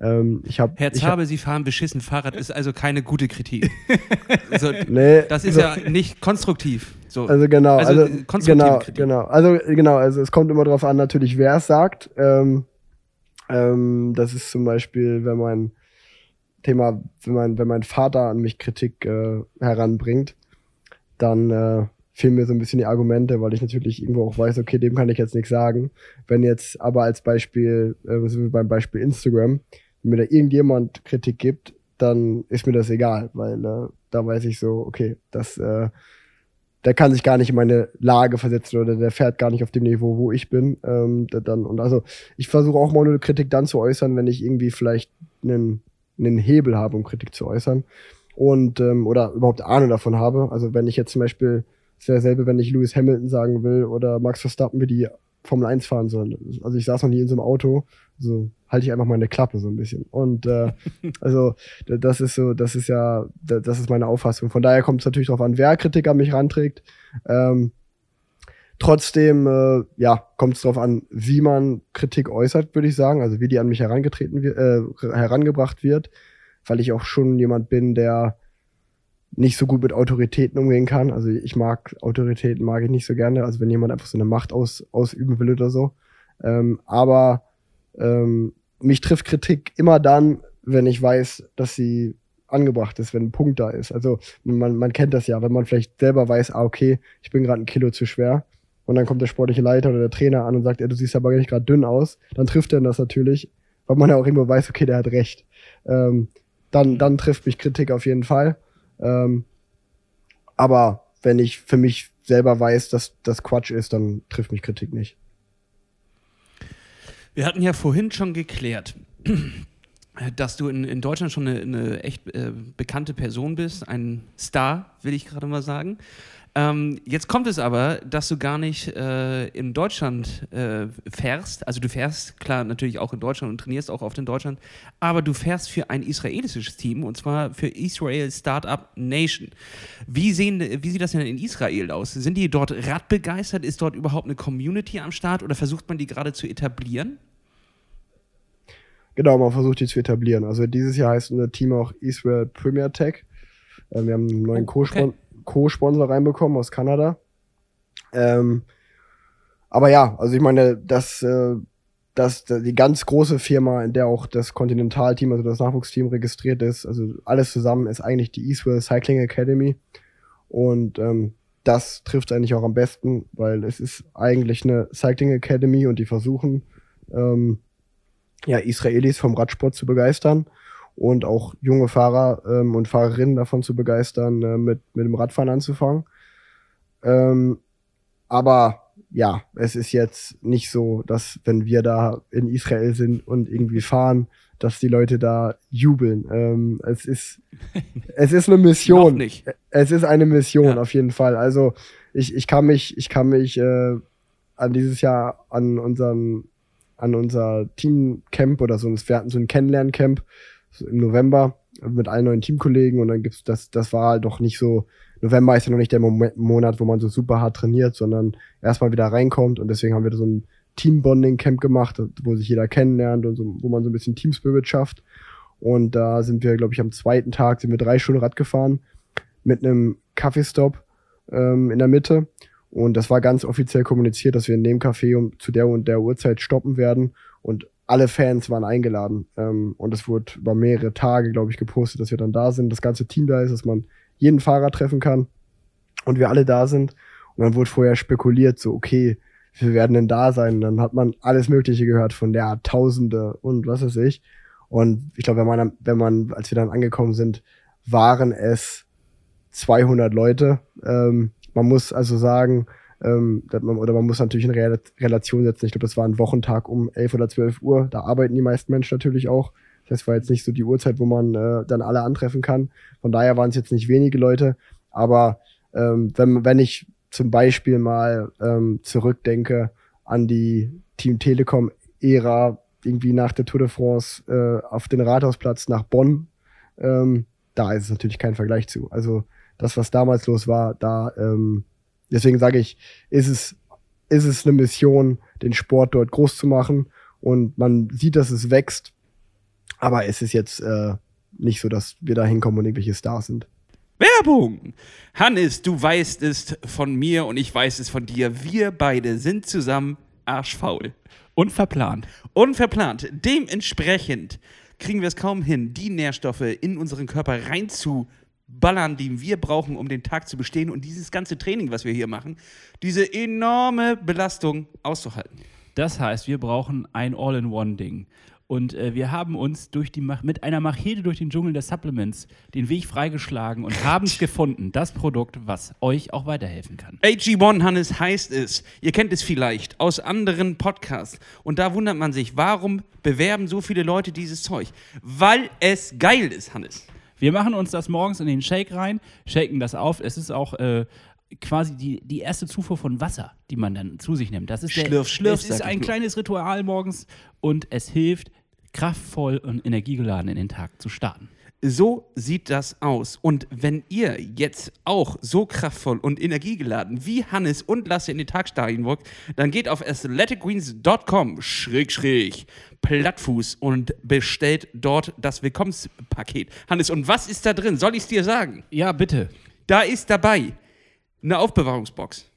Ähm, ich hab, Herr Zabe, hab, Sie fahren beschissen Fahrrad, ist also keine gute Kritik. also, nee, das ist ja nicht konstruktiv. So. Also genau, Also, also, konstruktive genau, Kritik. genau. Also genau, also es kommt immer darauf an, natürlich, wer es sagt. Ähm, ähm, das ist zum Beispiel, wenn mein Thema, wenn mein, wenn mein Vater an mich Kritik äh, heranbringt, dann äh, fehlen mir so ein bisschen die Argumente, weil ich natürlich irgendwo auch weiß, okay, dem kann ich jetzt nichts sagen. Wenn jetzt aber als Beispiel, äh, sind wir beim Beispiel Instagram, wenn mir da irgendjemand Kritik gibt, dann ist mir das egal, weil äh, da weiß ich so, okay, das äh, der kann sich gar nicht in meine Lage versetzen oder der fährt gar nicht auf dem Niveau, wo ich bin. Ähm, da- dann, und also ich versuche auch mal eine Kritik dann zu äußern, wenn ich irgendwie vielleicht einen, einen Hebel habe, um Kritik zu äußern. Und ähm, oder überhaupt Ahnung davon habe. Also wenn ich jetzt zum Beispiel, es wäre dasselbe, wenn ich Lewis Hamilton sagen will oder Max Verstappen, wie die Formel 1 fahren sollen. Also ich saß noch nie in so einem Auto, so halte ich einfach meine Klappe so ein bisschen. Und äh, also das ist so, das ist ja, das ist meine Auffassung. Von daher kommt es natürlich darauf an, wer Kritik an mich ranträgt. Ähm, trotzdem, äh, ja, kommt es darauf an, wie man Kritik äußert, würde ich sagen, also wie die an mich herangetreten wird, äh, herangebracht wird, weil ich auch schon jemand bin, der nicht so gut mit Autoritäten umgehen kann. Also ich mag Autoritäten, mag ich nicht so gerne. Also wenn jemand einfach so eine Macht aus, ausüben will oder so. Ähm, aber ähm, mich trifft Kritik immer dann, wenn ich weiß, dass sie angebracht ist, wenn ein Punkt da ist. Also man, man kennt das ja, wenn man vielleicht selber weiß, ah, okay, ich bin gerade ein Kilo zu schwer. Und dann kommt der sportliche Leiter oder der Trainer an und sagt, ja, du siehst aber nicht gerade dünn aus. Dann trifft er das natürlich, weil man ja auch irgendwo weiß, okay, der hat recht. Ähm, dann, dann trifft mich Kritik auf jeden Fall. Ähm, aber wenn ich für mich selber weiß, dass das Quatsch ist, dann trifft mich Kritik nicht. Wir hatten ja vorhin schon geklärt, dass du in, in Deutschland schon eine, eine echt äh, bekannte Person bist, ein Star, will ich gerade mal sagen. Ähm, jetzt kommt es aber, dass du gar nicht äh, in Deutschland äh, fährst. Also du fährst klar natürlich auch in Deutschland und trainierst auch oft in Deutschland, aber du fährst für ein israelisches Team und zwar für Israel Startup Nation. Wie, sehen, wie sieht das denn in Israel aus? Sind die dort radbegeistert? Ist dort überhaupt eine Community am Start oder versucht man die gerade zu etablieren? Genau, man versucht die zu etablieren. Also dieses Jahr heißt unser Team auch Israel Premier Tech. Äh, wir haben einen neuen Oh, okay. Co-Sponsor reinbekommen aus Kanada. Ähm, aber ja, also ich meine, das, äh, die ganz große Firma, in der auch das Continental-Team, also das Nachwuchsteam registriert ist, also alles zusammen ist eigentlich die Israel Cycling Academy. Und ähm, das trifft eigentlich auch am besten, weil es ist eigentlich eine Cycling Academy und die versuchen, ähm, ja, Israelis vom Radsport zu begeistern und auch junge Fahrer ähm, und Fahrerinnen davon zu begeistern, äh, mit, mit dem Radfahren anzufangen. Ähm, aber ja, es ist jetzt nicht so, dass wenn wir da in Israel sind und irgendwie fahren, dass die Leute da jubeln. Ähm, es ist es ist eine Mission. Noch nicht. Es ist eine Mission Ja. auf jeden Fall. Also ich, ich kann mich ich kann mich äh, an dieses Jahr an unseren an unser Teamcamp oder so, wir hatten so ein Kennenlerncamp so im November mit allen neuen Teamkollegen und dann gibt's das, das war halt doch nicht so, November ist ja noch nicht der Moment, Monat, wo man so super hart trainiert, sondern erstmal wieder reinkommt und deswegen haben wir so ein Teambonding-Camp gemacht, wo sich jeder kennenlernt und so, wo man so ein bisschen Teamspirit schafft und da sind wir, glaube ich, am zweiten Tag sind wir drei Stunden Rad gefahren mit einem Kaffeestopp ähm, in der Mitte und das war ganz offiziell kommuniziert, dass wir in dem Café um, zu der und der Uhrzeit stoppen werden. Und alle Fans waren eingeladen. Ähm, und es wurde über mehrere Tage, glaube ich, gepostet, dass wir dann da sind. Das ganze Team da ist, dass man jeden Fahrer treffen kann. Und wir alle da sind. Und dann wurde vorher spekuliert, so, okay, viel werden denn da sein? Und dann hat man alles Mögliche gehört von der Tausende und was weiß ich. Und ich glaube, wenn man, wenn man, als wir dann angekommen sind, waren es 200 Leute. Ähm, man muss also sagen, ähm, man, oder man muss natürlich in Re Relation setzen. Ich glaube, das war ein Wochentag um 11 oder 12 Uhr. Da arbeiten die meisten Menschen natürlich auch. Das war jetzt nicht so die Uhrzeit, wo man äh, dann alle antreffen kann. Von daher waren es jetzt nicht wenige Leute. Aber ähm, wenn, wenn ich zum Beispiel mal ähm, zurückdenke an die Team Telekom-Ära, irgendwie nach der Tour de France äh, auf den Rathausplatz nach Bonn, ähm, da ist es natürlich kein Vergleich zu. Also das, was damals los war, da, ähm, deswegen sage ich, ist es, ist es eine Mission, den Sport dort groß zu machen. Und man sieht, dass es wächst. Aber es ist jetzt äh, nicht so, dass wir da hinkommen und irgendwelche Stars sind. Werbung! Hannes, du weißt es von mir und ich weiß es von dir. Wir beide sind zusammen arschfaul. Unverplant. Unverplant. Dementsprechend kriegen wir es kaum hin, die Nährstoffe in unseren Körper reinzuballern, die wir brauchen, um den Tag zu bestehen und dieses ganze Training, was wir hier machen, diese enorme Belastung auszuhalten. Das heißt, wir brauchen ein All-in-One-Ding. Und äh, wir haben uns durch die mit einer Machete durch den Dschungel der Supplements den Weg freigeschlagen und haben es gefunden. Das Produkt, was euch auch weiterhelfen kann. AG1 Hannes heißt es. Ihr kennt es vielleicht aus anderen Podcasts. Und da wundert man sich, warum bewerben so viele Leute dieses Zeug? Weil es geil ist, Hannes. Wir machen uns das morgens in den Shake rein, shaken das auf. Es ist auch äh, quasi die, die erste Zufuhr von Wasser, die man dann zu sich nimmt. Das ist der, Schlürf, schlürf, es ist ein kleines Ritual morgens und es hilft, kraftvoll und energiegeladen in den Tag zu starten. So sieht das aus. Und wenn ihr jetzt auch so kraftvoll und energiegeladen wie Hannes und Lasse in den Tag starten wollt, dann geht auf athleticgreens.com schräg Plattfuß und bestellt dort das Willkommenspaket. Hannes, und was ist da drin? Soll ich es dir sagen? Ja, bitte. Da ist dabei eine Aufbewahrungsbox.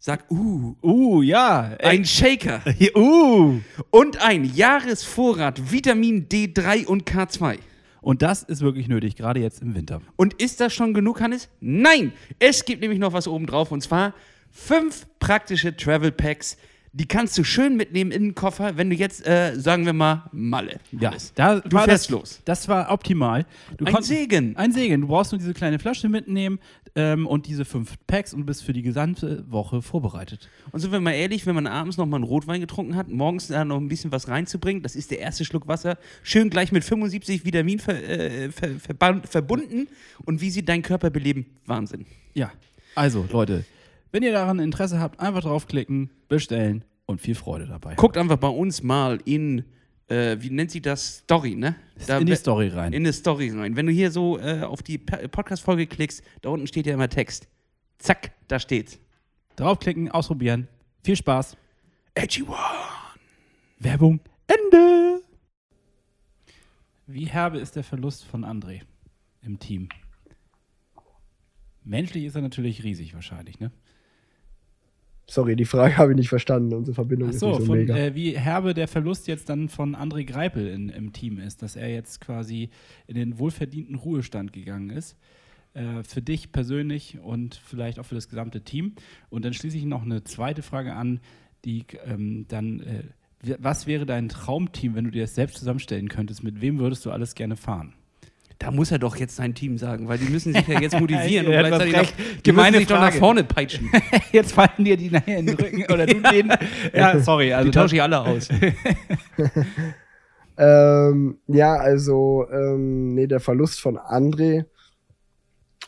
Sag, uh, Uh, ja. ein Shaker uh. und ein Jahresvorrat Vitamin D3 und K2. Und das ist wirklich nötig, gerade jetzt im Winter. Und ist das schon genug, Hannes? Nein! Es gibt nämlich noch was oben drauf und zwar fünf praktische Travel Packs. Die kannst du schön mitnehmen in den Koffer, wenn du jetzt, äh, sagen wir mal, Malle. Ja, da du fährst das, los. Das war optimal. Du Ein konnt- Segen. Ein Segen. Du brauchst nur diese kleine Flasche mitnehmen ähm, und diese fünf Packs und bist für die gesamte Woche vorbereitet. Und sind wir mal ehrlich, wenn man abends noch mal einen Rotwein getrunken hat, morgens da noch ein bisschen was reinzubringen, das ist der erste Schluck Wasser, schön gleich mit 75 Vitamin ver, äh, ver, verban- verbunden. Und wie sie deinen Körper beleben, Wahnsinn. Ja. Also, Leute, wenn ihr daran Interesse habt, einfach draufklicken, bestellen und viel Freude dabei. Guckt einfach bei uns mal in, äh, wie nennt sie das? Story, ne? Da- in die Story rein. in eine Story rein. Wenn du hier so äh, auf die Podcast-Folge klickst, da unten steht ja immer Text. Zack, da steht's. Draufklicken, ausprobieren. Viel Spaß. Edgy One. Werbung Ende. Wie herbe ist der Verlust von André im Team? Menschlich ist er natürlich riesig wahrscheinlich, ne? Sorry, die Frage habe ich nicht verstanden. Unsere Verbindung Achso, ist nicht so von, mega. äh, wie herbe der Verlust jetzt dann von André Greipel in, im Team ist, dass er jetzt quasi in den wohlverdienten Ruhestand gegangen ist. Äh, für dich persönlich und vielleicht auch für das gesamte Team. Und dann schließe ich noch eine zweite Frage an, die ähm, dann, äh, was wäre dein Traumteam, wenn du dir das selbst zusammenstellen könntest? Mit wem würdest du alles gerne fahren? Da muss er doch jetzt sein Team sagen, weil die müssen sich ja jetzt motivieren Er und gleichzeitig noch, die sich doch nach vorne peitschen. Jetzt fallen dir die nachher in den Rücken oder du den. ja, sorry. Also Die tausche ich alle aus. Ähm, ja, also, ähm, nee, der Verlust von André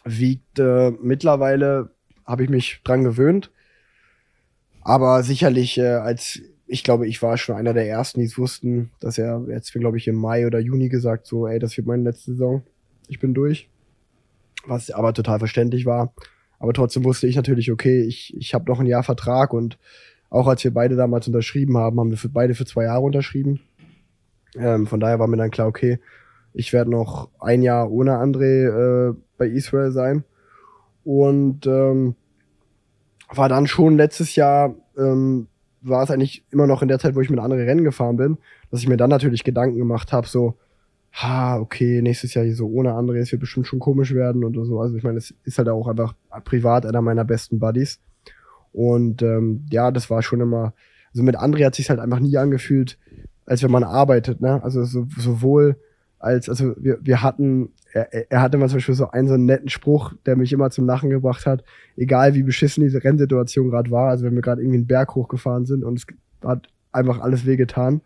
wiegt äh, mittlerweile, habe ich mich dran gewöhnt. Aber sicherlich, äh, als ich glaube, ich war schon einer der ersten, die es wussten, dass er jetzt, glaube ich, im Mai oder Juni gesagt, so, ey, das wird meine letzte Saison. Ich bin durch. Was aber total verständlich war. Aber trotzdem wusste ich natürlich, okay, ich, ich habe noch ein Jahr Vertrag und auch als wir beide damals unterschrieben haben, haben wir für beide für zwei Jahre unterschrieben. Ähm, von daher war mir dann klar, okay, ich werde noch ein Jahr ohne André äh, bei Israel sein. Und ähm, war dann schon letztes Jahr, ähm, war es eigentlich immer noch in der Zeit, wo ich mit anderen Rennen gefahren bin, dass ich mir dann natürlich Gedanken gemacht habe, so, ha, okay, nächstes Jahr hier so ohne André, es wird bestimmt schon komisch werden oder so. Also ich meine, es ist halt auch einfach privat einer meiner besten Buddies. Und ähm, ja, das war schon immer, also mit André hat sich halt einfach nie angefühlt, als wenn man arbeitet, ne? Also so, sowohl als, also wir, wir hatten, er, er hatte mal zum Beispiel so einen so einen netten Spruch, der mich immer zum Lachen gebracht hat, egal wie beschissen diese Rennsituation gerade war, also wenn wir gerade irgendwie einen Berg hochgefahren sind und es hat einfach alles wehgetan.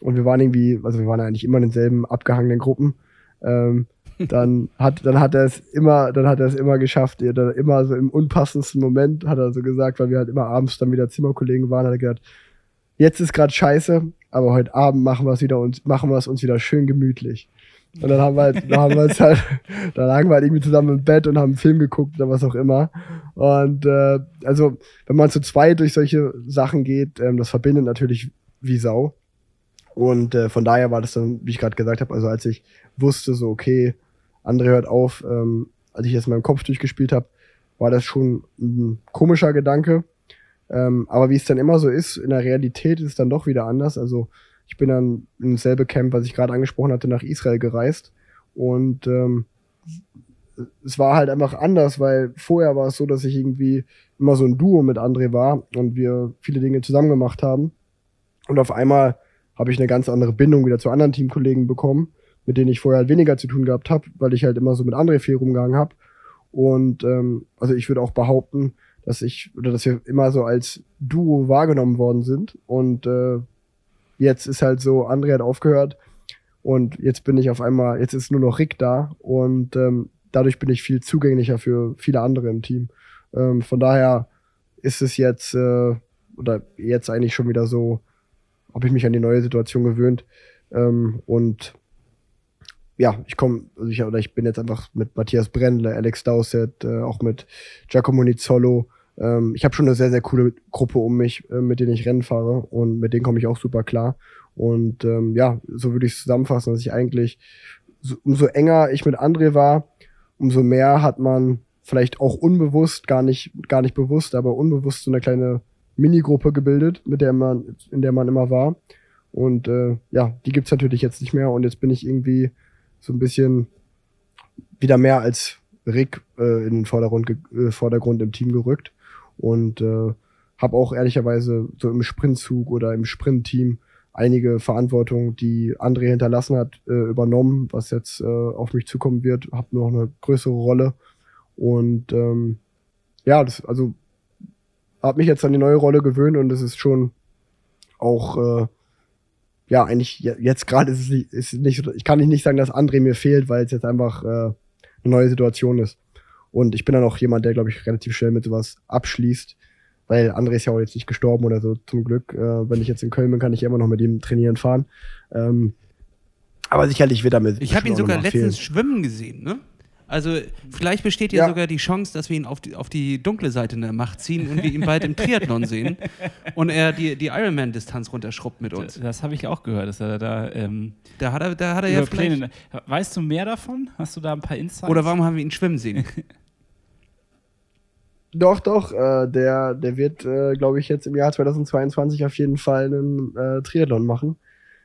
Und wir waren irgendwie, also wir waren eigentlich immer in denselben abgehangenen Gruppen, ähm, dann hat, dann hat er es immer, dann hat er es immer geschafft, immer so im unpassendsten Moment hat er so gesagt, weil wir halt immer abends dann wieder Zimmerkollegen waren, hat er gesagt, jetzt ist gerade scheiße, aber heute Abend machen wir es wieder uns, machen wir es uns wieder schön gemütlich. Und dann haben wir halt, dann haben wir uns halt, da lagen wir halt irgendwie zusammen im Bett und haben einen Film geguckt oder was auch immer. Und äh, also, wenn man zu zweit durch solche Sachen geht, ähm, das verbindet natürlich wie Sau. Und äh, von daher war das dann, wie ich gerade gesagt habe, also als ich wusste, so, okay, André hört auf, ähm, als ich jetzt in meinem Kopf durchgespielt habe, war das schon ein komischer Gedanke. Ähm, aber wie es dann immer so ist, in der Realität ist es dann doch wieder anders. Also ich bin dann in dasselbe Camp, was ich gerade angesprochen hatte, nach Israel gereist. Und ähm, es war halt einfach anders, weil vorher war es so, dass ich irgendwie immer so ein Duo mit André war und wir viele Dinge zusammen gemacht haben. Und auf einmal habe ich eine ganz andere Bindung wieder zu anderen Teamkollegen bekommen, mit denen ich vorher halt weniger zu tun gehabt habe, weil ich halt immer so mit André viel rumgegangen habe. Und ähm, also ich würde auch behaupten, dass ich oder dass wir immer so als Duo wahrgenommen worden sind. Und äh, jetzt ist halt so, André hat aufgehört und jetzt bin ich auf einmal, jetzt ist nur noch Rick da und ähm, dadurch bin ich viel zugänglicher für viele andere im Team. Ähm, von daher ist es jetzt äh, oder jetzt eigentlich schon wieder so, habe ich mich an die neue Situation gewöhnt ähm, und ja, ich komme, also ich, oder ich bin jetzt einfach mit Matthias Brendle, Alex Dowsett, äh, auch mit Giacomo Nizzolo, ähm, ich habe schon eine sehr, sehr coole Gruppe um mich, äh, mit denen ich Rennen fahre und mit denen komme ich auch super klar. Und ähm, ja, so würde ich es zusammenfassen, dass ich eigentlich, so, umso enger ich mit André war, umso mehr hat man vielleicht auch unbewusst, gar nicht, gar nicht bewusst, aber unbewusst so eine kleine Minigruppe gebildet, mit der man, in der man immer war. Und äh, ja, die gibt's natürlich jetzt nicht mehr und jetzt bin ich irgendwie so ein bisschen wieder mehr als Rick äh, in den Vordergrund, äh, Vordergrund im Team gerückt und äh, habe auch ehrlicherweise so im Sprintzug oder im Sprintteam einige Verantwortung, die André hinterlassen hat, äh, übernommen, was jetzt äh, auf mich zukommen wird. Habe noch eine größere Rolle und ähm, ja, das, also habe mich jetzt an die neue Rolle gewöhnt und es ist schon auch äh, ja eigentlich jetzt gerade ist es nicht, ist nicht ich kann nicht sagen, dass André mir fehlt, weil es jetzt einfach äh, eine neue Situation ist. Und ich bin dann auch jemand, der, glaube ich, relativ schnell mit sowas abschließt, weil André ist ja auch jetzt nicht gestorben oder so, zum Glück. Äh, wenn ich jetzt in Köln bin, kann ich immer noch mit ihm trainieren fahren. Ähm, aber sicherlich wird er mit. Ich habe ihn sogar letztens fehlen. schwimmen gesehen, ne? Also vielleicht besteht ja, ja, sogar die Chance, dass wir ihn auf die, auf die dunkle Seite der Macht ziehen und wir ihn bald im Triathlon sehen und er die, die Ironman-Distanz runterschrubbt mit uns. Das, das habe ich auch gehört, dass er da. Ähm, da hat er, da hat er ja Pläne. Weißt du mehr davon? Hast du da ein paar Insights? Oder warum haben wir ihn schwimmen sehen? Doch, doch. Äh, der, der wird, äh, glaube ich, jetzt im Jahr 2022 auf jeden Fall einen äh, Triathlon machen.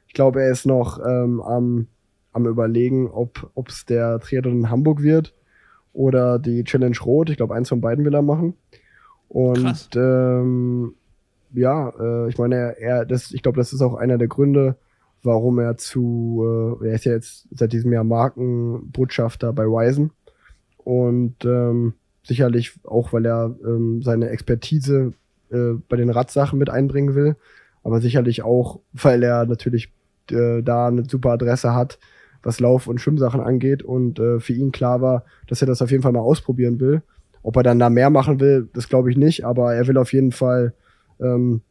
Ich glaube, er ist noch ähm, am, am überlegen, ob es der Triathlon in Hamburg wird oder die Challenge Rot. Ich glaube, eins von beiden will er machen. Und ähm, ja, äh, ich meine, er, er das, ich glaube, das ist auch einer der Gründe, warum er zu, äh, er ist ja jetzt seit diesem Jahr Markenbotschafter bei Ryzen. Und ähm, Sicherlich auch, weil er ähm, seine Expertise äh, bei den Radsachen mit einbringen will, aber sicherlich auch, weil er natürlich äh, da eine super Adresse hat, was Lauf- und Schwimmsachen angeht und äh, für ihn klar war, dass er das auf jeden Fall mal ausprobieren will. Ob er dann da mehr machen will, das glaube ich nicht, aber er will auf jeden Fall ähm,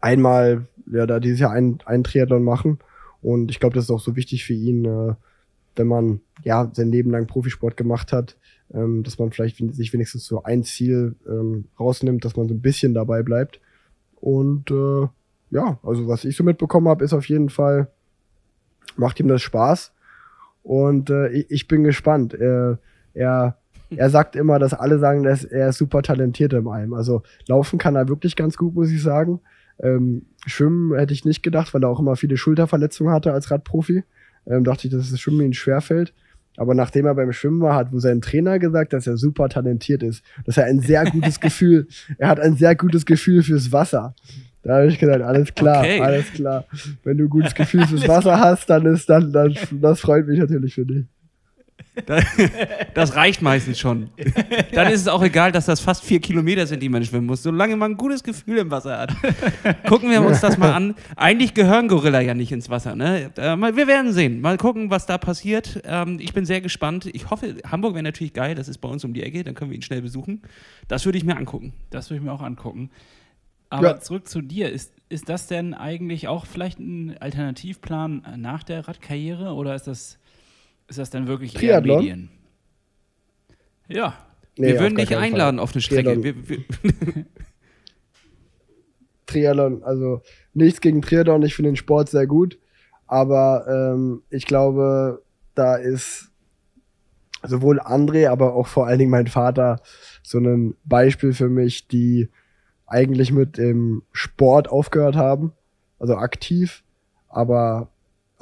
einmal, ja, da dieses Jahr einen, einen Triathlon machen. Und ich glaube, das ist auch so wichtig für ihn, äh, wenn man ja sein Leben lang Profisport gemacht hat, ähm, dass man vielleicht sich wenigstens so ein Ziel ähm, rausnimmt, dass man so ein bisschen dabei bleibt. Und äh, ja, also was ich so mitbekommen habe, ist auf jeden Fall, macht ihm das Spaß. Und äh, ich, ich bin gespannt. Er, er, er sagt immer, dass alle sagen, dass er ist super talentiert im allem. Also laufen kann er wirklich ganz gut, muss ich sagen. Ähm, Schwimmen hätte ich nicht gedacht, weil er auch immer viele Schulterverletzungen hatte als Radprofi. Ähm, dachte ich, dass das Schwimmen ihm schwerfällt. Aber nachdem er beim Schwimmen war, hat wo sein Trainer gesagt, dass er super talentiert ist, dass er ein sehr gutes Gefühl, er hat ein sehr gutes Gefühl fürs Wasser. Da habe ich gesagt, alles klar, Okay. alles klar. Wenn du ein gutes Gefühl fürs Wasser hast, dann ist dann, dann das freut mich natürlich für dich. Das reicht meistens schon. Dann ist es auch egal, dass das fast vier Kilometer sind, die man schwimmen muss, solange man ein gutes Gefühl im Wasser hat. Gucken wir uns das mal an. Eigentlich gehören Gorilla ja nicht ins Wasser. Ne? Äh, wir werden sehen. Mal gucken, was da passiert. Ähm, ich bin sehr gespannt. Ich hoffe, Hamburg wäre natürlich geil. Das ist bei uns um die Ecke. Dann können wir ihn schnell besuchen. Das würde ich mir angucken. Das würde ich mir auch angucken. Aber Ja. zurück zu dir. Ist, ist das denn eigentlich auch vielleicht ein Alternativplan nach der Radkarriere oder ist das, ist das dann wirklich eher Triathlon? Medien? Ja. Nee, wir würden dich keinen Fall. einladen auf eine Strecke. Triathlon. Wir, wir, Triathlon, also nichts gegen Triathlon, ich finde den Sport sehr gut, aber ähm, ich glaube, da ist sowohl André, aber auch vor allen Dingen mein Vater so ein Beispiel für mich, die eigentlich mit dem Sport aufgehört haben, also aktiv, aber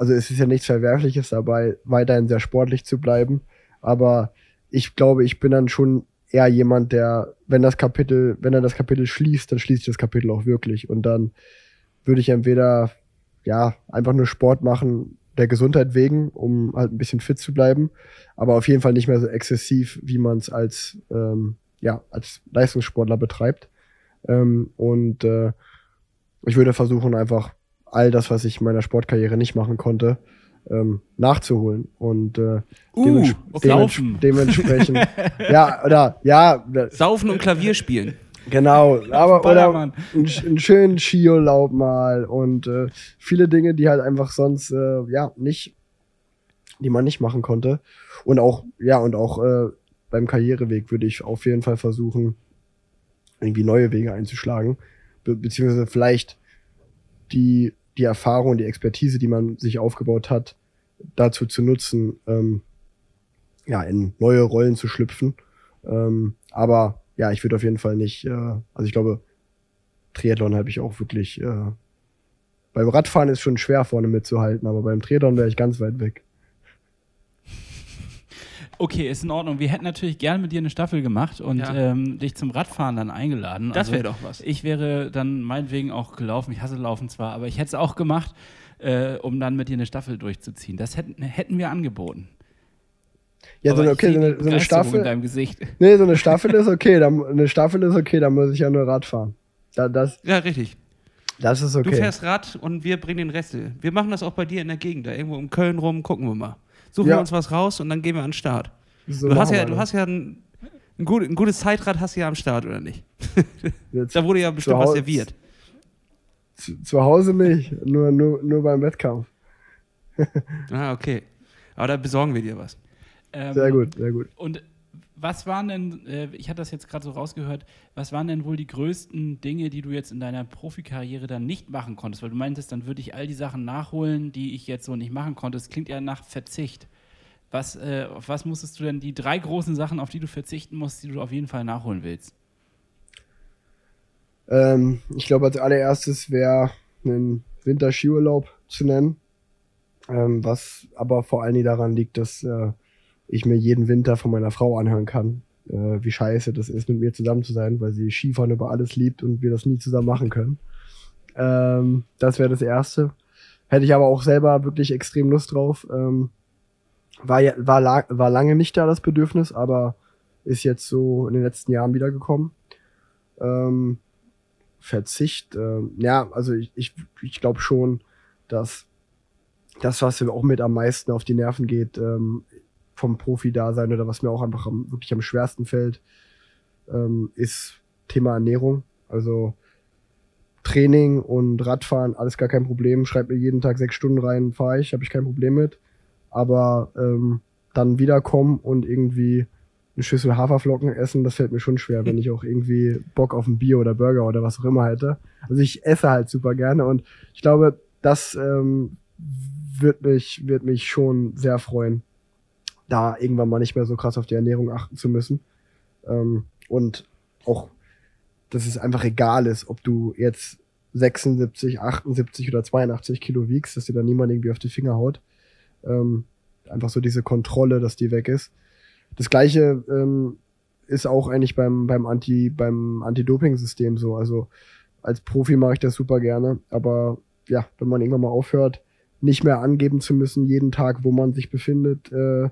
also es ist ja nichts Verwerfliches dabei, weiterhin sehr sportlich zu bleiben, aber ich glaube, ich bin dann schon eher jemand, der, wenn das Kapitel, wenn er das Kapitel schließt, dann schließt das Kapitel auch wirklich. Und dann würde ich entweder, ja, einfach nur Sport machen, der Gesundheit wegen, um halt ein bisschen fit zu bleiben, aber auf jeden Fall nicht mehr so exzessiv, wie man es als, ähm, ja, als Leistungssportler betreibt. Ähm, und äh, ich würde versuchen, einfach all das, was ich in meiner Sportkarriere nicht machen konnte, ähm, nachzuholen. Und äh, Uh, dements okay. dementsprechend, ja, oder, ja, Saufen und Klavier spielen. Genau, aber oder einen, einen schönen Skiurlaub mal und äh, viele Dinge, die halt einfach sonst äh, ja nicht, die man nicht machen konnte. Und auch, ja, und auch äh, beim Karriereweg würde ich auf jeden Fall versuchen, irgendwie neue Wege einzuschlagen. Be beziehungsweise vielleicht die, die Erfahrung, die Expertise, die man sich aufgebaut hat, dazu zu nutzen, ähm, ja, in neue Rollen zu schlüpfen. Ähm, aber ja, ich würde auf jeden Fall nicht, äh, also ich glaube, Triathlon habe ich auch wirklich, äh, beim Radfahren ist schon schwer vorne mitzuhalten, aber beim Triathlon wäre ich ganz weit weg. Okay, ist in Ordnung. Wir hätten natürlich gerne mit dir eine Staffel gemacht und Ja. ähm, dich zum Radfahren dann eingeladen. Das Also, wäre doch was. Ich wäre dann meinetwegen auch gelaufen. Ich hasse Laufen zwar, aber ich hätte es auch gemacht, äh, um dann mit dir eine Staffel durchzuziehen. Das hätten, hätten wir angeboten. Ja, so eine, ich okay, so eine, so eine Begeisterung in Staffel. deinem Gesicht. Nee, so eine Staffel ist okay, dann, eine Staffel ist okay, da muss ich ja nur Rad fahren. Da, das, Ja, richtig. das ist Du okay. fährst Rad und wir bringen den Rest. Wir machen das auch bei dir in der Gegend, da irgendwo um Köln rum, gucken wir mal. Suchen Ja. wir uns was raus und dann gehen wir an den Start. So du hast ja, du hast ja ein, ein, gut, ein gutes Zeitrad hast du ja am Start, oder nicht? Da wurde ja bestimmt was serviert. zu, zu Hause nicht, nur, nur, nur beim Wettkampf. Ah, okay. Aber da besorgen wir dir was. Ähm, Sehr gut, sehr gut. Und was waren denn, äh, ich hatte das jetzt gerade so rausgehört, was waren denn wohl die größten Dinge, die du jetzt in deiner Profikarriere dann nicht machen konntest? Weil du meintest, dann würde ich all die Sachen nachholen, die ich jetzt so nicht machen konnte. Das klingt ja nach Verzicht. Was, äh, auf was musstest du denn die drei großen Sachen, auf die du verzichten musst, die du auf jeden Fall nachholen willst? Ähm, ich glaube, als allererstes wäre ein Winterskiurlaub zu nennen. Ähm, was aber vor allen Dingen daran liegt, dass äh, ich mir jeden Winter von meiner Frau anhören kann, äh, wie scheiße das ist, mit mir zusammen zu sein, weil sie Skifahren über alles liebt und wir das nie zusammen machen können. Ähm, das wäre das Erste. Hätte ich aber auch selber wirklich extrem Lust drauf. Ähm, war, war, war lange nicht da das Bedürfnis, aber ist jetzt so in den letzten Jahren wiedergekommen. Ähm, Verzicht, ähm, ja, also ich, ich, ich glaube schon, dass das, was mir auch mit am meisten auf die Nerven geht, ähm, vom Profi-Dasein oder was mir auch einfach am, wirklich am schwersten fällt, ähm, ist Thema Ernährung. Also Training und Radfahren, alles gar kein Problem. Schreib mir jeden Tag sechs Stunden rein, fahre ich, habe ich kein Problem mit. Aber ähm, dann wiederkommen und irgendwie eine Schüssel Haferflocken essen, das fällt mir schon schwer, wenn ich auch irgendwie Bock auf ein Bier oder Burger oder was auch immer hätte. Also ich esse halt super gerne und ich glaube, das ähm, wird mich, wird mich schon sehr freuen, da irgendwann mal nicht mehr so krass auf die Ernährung achten zu müssen. Ähm, und auch, dass es einfach egal ist, ob du jetzt 76, 78 oder 82 Kilo wiegst, dass dir da niemand irgendwie auf die Finger haut. Ähm, einfach so diese Kontrolle, dass die weg ist. Das gleiche ähm, ist auch eigentlich beim, beim Anti, beim Anti-Doping-System so. Also als Profi mache ich das super gerne, aber ja, wenn man irgendwann mal aufhört, nicht mehr angeben zu müssen, jeden Tag, wo man sich befindet, äh,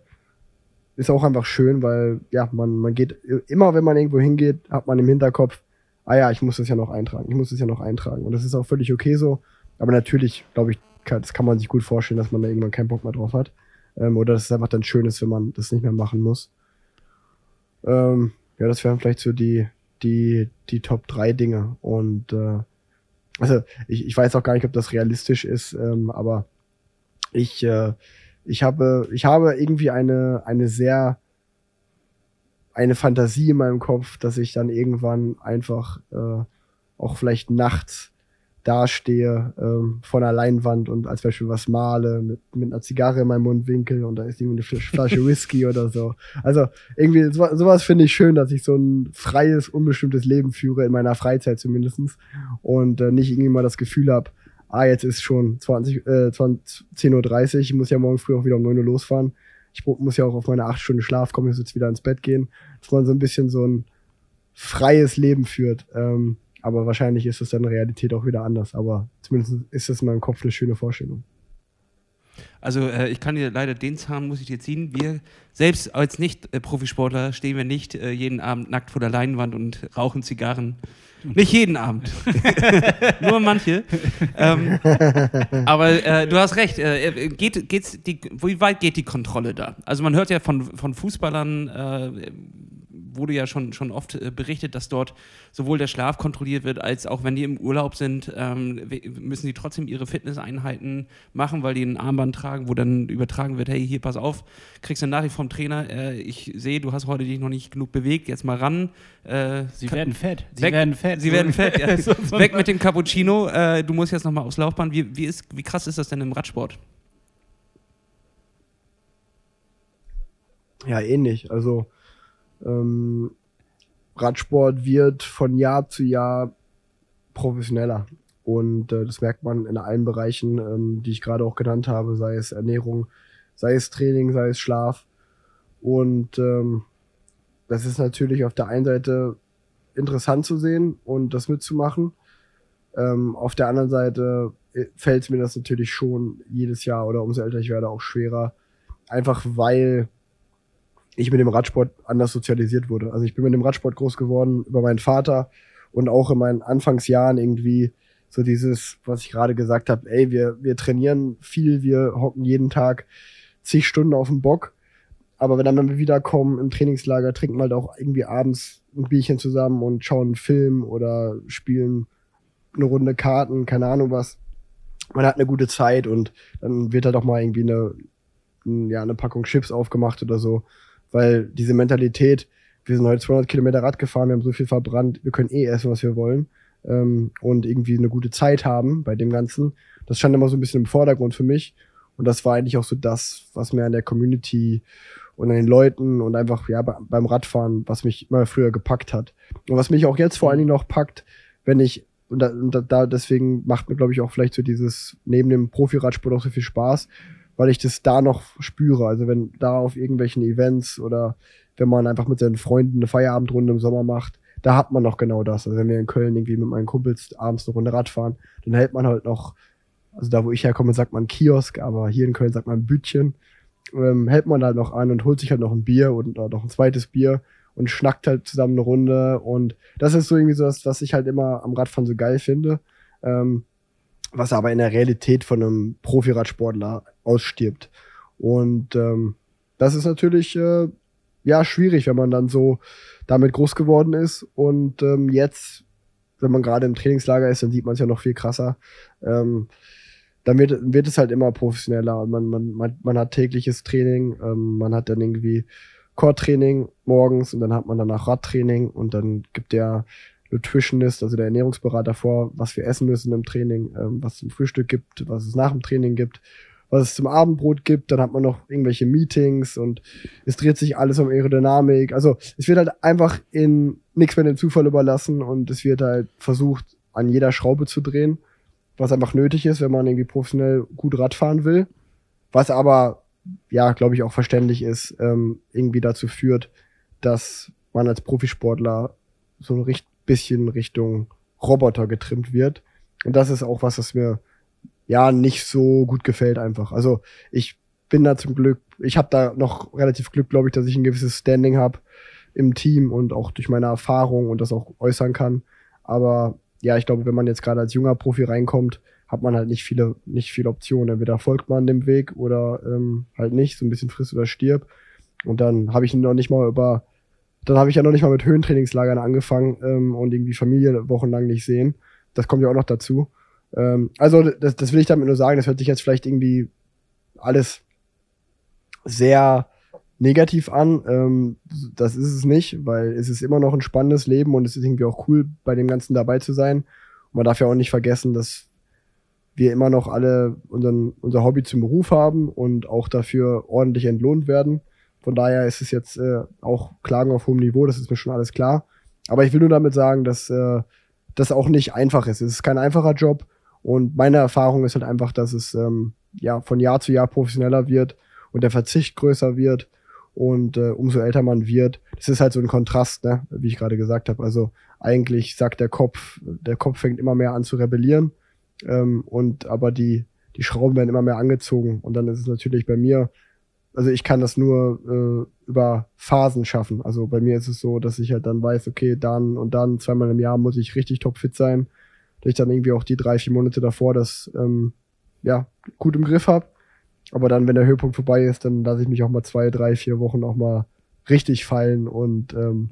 ist auch einfach schön, weil ja, man, man geht immer, wenn man irgendwo hingeht, hat man im Hinterkopf, ah ja, ich muss das ja noch eintragen, ich muss das ja noch eintragen. Und das ist auch völlig okay so. Aber natürlich, glaube ich, kann, das kann man sich gut vorstellen, dass man da irgendwann keinen Bock mehr drauf hat. Ähm, oder dass es einfach dann schön ist, wenn man das nicht mehr machen muss. Ähm, ja, das wären vielleicht so die, die, die Top 3 Dinge. Und äh, also ich, ich weiß auch gar nicht, ob das realistisch ist, ähm, aber ich, äh, ich habe, ich habe irgendwie eine, eine sehr, eine Fantasie in meinem Kopf, dass ich dann irgendwann einfach äh, auch vielleicht nachts dastehe ähm, vor einer Leinwand und als Beispiel was male mit, mit einer Zigarre in meinem Mundwinkel und da ist irgendwie eine Flasche Whisky oder so. Also irgendwie so, sowas finde ich schön, dass ich so ein freies, unbestimmtes Leben führe, in meiner Freizeit zumindestens und äh, nicht irgendwie mal das Gefühl habe, ah, jetzt ist schon 20, äh, 20, 10.30 Uhr, ich muss ja morgen früh auch wieder um 9 Uhr losfahren. Ich muss ja auch auf meine 8 Stunden Schlaf kommen, ich muss jetzt wieder ins Bett gehen. Dass man so ein bisschen so ein freies Leben führt. Ähm, aber wahrscheinlich ist es dann in Realität auch wieder anders. Aber zumindest ist das in meinem Kopf eine schöne Vorstellung. Also äh, ich kann dir leider den Zahn muss ich dir ziehen. Wir selbst als Nicht-Profisportler stehen wir nicht äh, jeden Abend nackt vor der Leinwand und rauchen Zigarren. Nicht jeden Abend. Nur manche. ähm, aber äh, du hast recht. Äh, geht, geht's die, wie weit geht die Kontrolle da? Also man hört ja von, von Fußballern, äh, wurde ja schon, schon oft äh, berichtet, dass dort sowohl der Schlaf kontrolliert wird, als auch wenn die im Urlaub sind, ähm, müssen die trotzdem ihre Fitnesseinheiten machen, weil die ein Armband tragen, wo dann übertragen wird, hey, hier, pass auf, kriegst du eine Nachricht vom Trainer, äh, ich sehe, du hast heute dich noch nicht genug bewegt, jetzt mal ran. Äh, sie werden fett. Sie weg, werden fett. Sie werden fett, ja. Weg mit dem Cappuccino, äh, du musst jetzt nochmal aufs Laufband. Wie, wie, ist, wie krass ist das denn im Radsport? Ja, ähnlich. Also ähm, Radsport wird von Jahr zu Jahr professioneller. Und äh, das merkt man in allen Bereichen, ähm, die ich gerade auch genannt habe, sei es Ernährung, sei es Training, sei es Schlaf. Und ähm, das ist natürlich auf der einen Seite interessant zu sehen und das mitzumachen. Ähm, auf der anderen Seite äh, fällt mir das natürlich schon jedes Jahr oder umso älter ich werde auch schwerer. Einfach weil ich mit dem Radsport anders sozialisiert wurde. Also ich bin mit dem Radsport groß geworden über meinen Vater und auch in meinen Anfangsjahren irgendwie so dieses, was ich gerade gesagt habe, ey, wir, wir trainieren viel, wir hocken jeden Tag zig Stunden auf dem Bock. Aber wenn dann wir wiederkommen im Trainingslager, trinken wir halt auch irgendwie abends ein Bierchen zusammen und schauen einen Film oder spielen eine Runde Karten, keine Ahnung was. Man hat eine gute Zeit und dann wird halt auch mal irgendwie eine, ja, eine Packung Chips aufgemacht oder so weil diese Mentalität, wir sind heute 200 Kilometer Rad gefahren, wir haben so viel verbrannt, wir können eh essen, was wir wollen ähm, und irgendwie eine gute Zeit haben bei dem Ganzen. Das stand immer so ein bisschen im Vordergrund für mich und das war eigentlich auch so das, was mir an der Community und an den Leuten und einfach ja beim Radfahren, was mich immer früher gepackt hat und was mich auch jetzt vor allen Dingen noch packt, wenn ich und da, und da deswegen macht mir glaube ich auch vielleicht so dieses neben dem Profi-Radsport auch so viel Spaß, weil ich das da noch spüre. Also wenn da auf irgendwelchen Events oder wenn man einfach mit seinen Freunden eine Feierabendrunde im Sommer macht, da hat man noch genau das. Also wenn wir in Köln irgendwie mit meinen Kumpels abends eine Runde Rad fahren, dann hält man halt noch, also da wo ich herkomme, sagt man Kiosk, aber hier in Köln sagt man Bütchen, ähm, hält man halt noch an und holt sich halt noch ein Bier und äh, noch ein zweites Bier und schnackt halt zusammen eine Runde und das ist so irgendwie so das, was ich halt immer am Radfahren so geil finde. Ähm, was aber in der Realität von einem Profiradsportler ausstirbt. Und ähm, das ist natürlich äh, ja schwierig, wenn man dann so damit groß geworden ist. Und ähm, jetzt, wenn man gerade im Trainingslager ist, dann sieht man es ja noch viel krasser. Ähm, dann wird, wird es halt immer professioneller und man, man, man, man hat tägliches Training, ähm, man hat dann irgendwie Core-Training morgens und dann hat man danach Radtraining und dann gibt der Nutritionist, also der Ernährungsberater vor, was wir essen müssen im Training, ähm, was es zum Frühstück gibt, was es nach dem Training gibt, was es zum Abendbrot gibt. Dann hat man noch irgendwelche Meetings und es dreht sich alles um Aerodynamik. Also es wird halt einfach in nichts mehr dem Zufall überlassen und es wird halt versucht, an jeder Schraube zu drehen, was einfach nötig ist, wenn man irgendwie professionell gut Rad fahren will. Was aber ja, glaube ich, auch verständlich ist, ähm, irgendwie dazu führt, dass man als Profisportler so ein bisschen Richtung Roboter getrimmt wird. Und das ist auch was, was mir ja nicht so gut gefällt einfach. Also ich bin da zum Glück, ich habe da noch relativ Glück, glaube ich, dass ich ein gewisses Standing habe im Team und auch durch meine Erfahrung und das auch äußern kann. Aber ja, ich glaube, wenn man jetzt gerade als junger Profi reinkommt, hat man halt nicht viele, nicht viele Optionen. Entweder folgt man dem Weg oder ähm, halt nicht, so ein bisschen frisst oder stirb. Und dann habe ich noch nicht mal über, dann habe ich ja noch nicht mal mit Höhentrainingslagern angefangen ähm, und irgendwie Familie wochenlang nicht sehen. Das kommt ja auch noch dazu. Ähm, also das, das will ich damit nur sagen, das hört sich jetzt vielleicht irgendwie alles sehr negativ an. Ähm, das ist es nicht, weil es ist immer noch ein spannendes Leben und es ist irgendwie auch cool, bei dem Ganzen dabei zu sein. Und man darf ja auch nicht vergessen, dass wir immer noch alle unseren, unser Hobby zum Beruf haben und auch dafür ordentlich entlohnt werden. Von daher ist es jetzt äh, auch Klagen auf hohem Niveau, das ist mir schon alles klar. Aber ich will nur damit sagen, dass äh, das auch nicht einfach ist. Es ist kein einfacher Job und meine Erfahrung ist halt einfach, dass es ähm, ja von Jahr zu Jahr professioneller wird und der Verzicht größer wird und äh, umso älter man wird, das ist halt so ein Kontrast, ne, wie ich gerade gesagt habe. Also eigentlich sagt der Kopf, der Kopf fängt immer mehr an zu rebellieren ähm, und aber die die Schrauben werden immer mehr angezogen und dann ist es natürlich bei mir, also ich kann das nur äh, über Phasen schaffen. Also bei mir ist es so, dass ich halt dann weiß, okay, dann und dann zweimal im Jahr muss ich richtig topfit sein, dass ich dann irgendwie auch die drei vier Monate davor das ähm, ja gut im Griff habe aber dann, wenn der Höhepunkt vorbei ist, dann lasse ich mich auch mal zwei, drei, vier Wochen auch mal richtig fallen und ähm,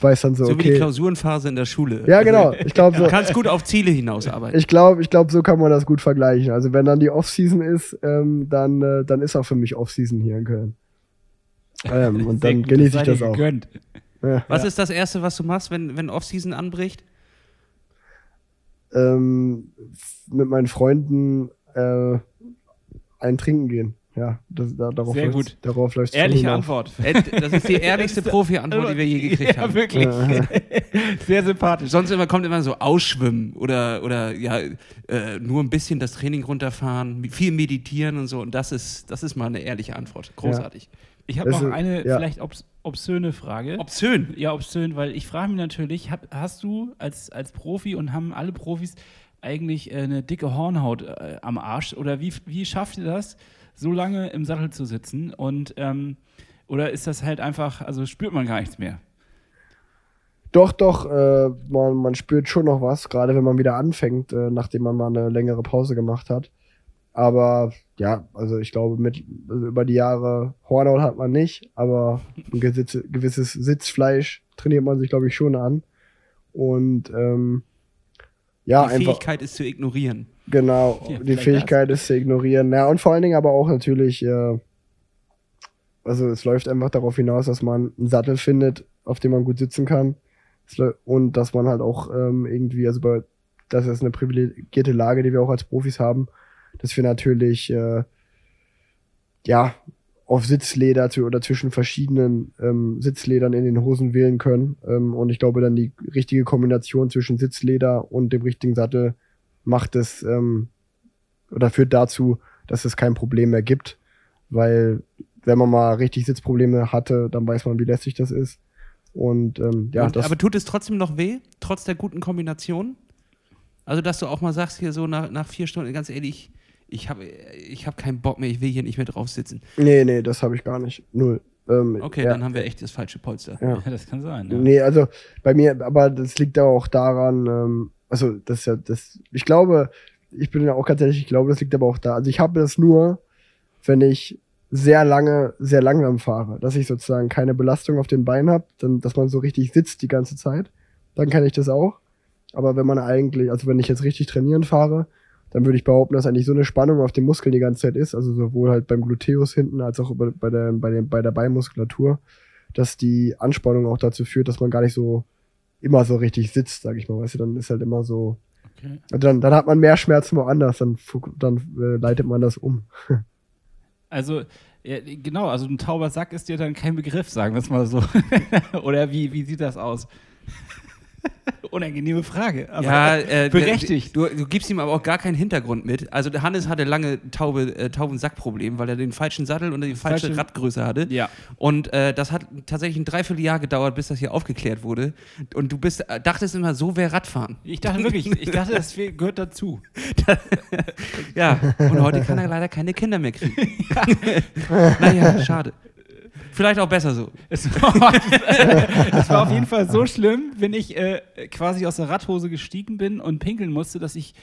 weiß dann so, so okay. wie die Klausurenphase in der Schule. Ja, genau. Ich glaube so. Du kannst gut auf Ziele hinausarbeiten. Ich glaube, ich glaube, so kann man das gut vergleichen. Also wenn dann die Offseason ist, ähm, dann, äh, dann ist auch für mich Offseason hier in Köln. Ähm, und dann genieße ich das auch. Ja. Was ja. ist das Erste, was du machst, wenn, wenn Offseason anbricht? Ähm, mit meinen Freunden äh, ein Trinken gehen. Ja, das, da, darauf Sehr gut. Darauf läuft Ehrliche Antwort. Das ist die ehrlichste Profi-Antwort, die wir je gekriegt ja, haben. Wirklich. Sehr sympathisch. Sonst immer, kommt immer so Ausschwimmen oder, oder ja, äh, nur ein bisschen das Training runterfahren, viel meditieren und so. Und das ist, das ist mal eine ehrliche Antwort. Großartig. Ja. Ich habe noch eine ja. vielleicht obs obszöne Frage. Obszön? Ja, obszön, weil ich frage mich natürlich, hab, hast du als, als Profi und haben alle Profis eigentlich äh, eine dicke Hornhaut äh, am Arsch? Oder wie, wie schafft ihr das, so lange im Sattel zu sitzen? Und ähm, oder ist das halt einfach, also spürt man gar nichts mehr? Doch, doch, äh, man, man spürt schon noch was, gerade wenn man wieder anfängt, äh, nachdem man mal eine längere Pause gemacht hat. Aber ja, also ich glaube, mit also über die Jahre Hornhaut hat man nicht, aber ein gewisses Sitzfleisch trainiert man sich, glaube ich, schon an. Und ähm, ja, die einfach, Fähigkeit ist zu ignorieren. Genau, ja, die Fähigkeit das. ist zu ignorieren. Ja, und vor allen Dingen aber auch natürlich, äh, also es läuft einfach darauf hinaus, dass man einen Sattel findet, auf dem man gut sitzen kann. Und dass man halt auch ähm, irgendwie, also bei, das ist eine privilegierte Lage, die wir auch als Profis haben, dass wir natürlich äh, ja auf Sitzleder zu, oder zwischen verschiedenen ähm, Sitzledern in den Hosen wählen können. Ähm, und ich glaube, dann die richtige Kombination zwischen Sitzleder und dem richtigen Sattel macht es ähm, oder führt dazu, dass es kein Problem mehr gibt. Weil wenn man mal richtig Sitzprobleme hatte, dann weiß man, wie lästig das ist. Und ähm, ja, und, das aber tut es trotzdem noch weh, trotz der guten Kombination? Also, dass du auch mal sagst, hier so nach, nach vier Stunden, ganz ehrlich, ich habe ich hab keinen Bock mehr, ich will hier nicht mehr drauf sitzen. Nee, nee, das habe ich gar nicht. Null. Ähm, okay, ja. dann haben wir echt das falsche Polster. Ja, ja das kann sein. Ja. Nee, also bei mir, aber das liegt aber auch daran, ähm, also das ist ja, das, ich glaube, ich bin ja auch ganz ehrlich, ich glaube, das liegt aber auch da. Also ich habe das nur, wenn ich sehr lange, sehr langsam fahre, dass ich sozusagen keine Belastung auf den Beinen habe, dann, dass man so richtig sitzt die ganze Zeit, dann kann ich das auch. Aber wenn man eigentlich, also wenn ich jetzt richtig trainieren fahre, dann würde ich behaupten, dass eigentlich so eine Spannung auf dem Muskel die ganze Zeit ist, also sowohl halt beim Gluteus hinten als auch bei der, bei, der, bei der Beinmuskulatur, dass die Anspannung auch dazu führt, dass man gar nicht so immer so richtig sitzt, sag ich mal, weißt du, dann ist halt immer so, okay. Also dann, dann hat man mehr Schmerzen woanders, dann, dann äh, leitet man das um. Also, ja, genau, also ein tauber Sack ist dir dann kein Begriff, sagen wir es mal so. Oder wie, wie sieht das aus? Unangenehme Frage. Aber ja, äh, berechtigt. Du, du gibst ihm aber auch gar keinen Hintergrund mit. Also Hannes hatte lange Taube, äh, Taubensackproblem, weil er den falschen Sattel und die falsche Falsche- Radgröße hatte. Ja. Und äh, das hat tatsächlich ein Dreivierteljahr gedauert, bis das hier aufgeklärt wurde. Und du bist, äh, dachtest immer, so wäre Radfahren. Ich dachte wirklich, ich dachte, das gehört dazu. Ja, und heute kann er leider keine Kinder mehr kriegen. naja, schade. Vielleicht auch besser so. Es war, es war auf jeden Fall so schlimm, wenn ich äh, quasi aus der Radhose gestiegen bin und pinkeln musste, dass ich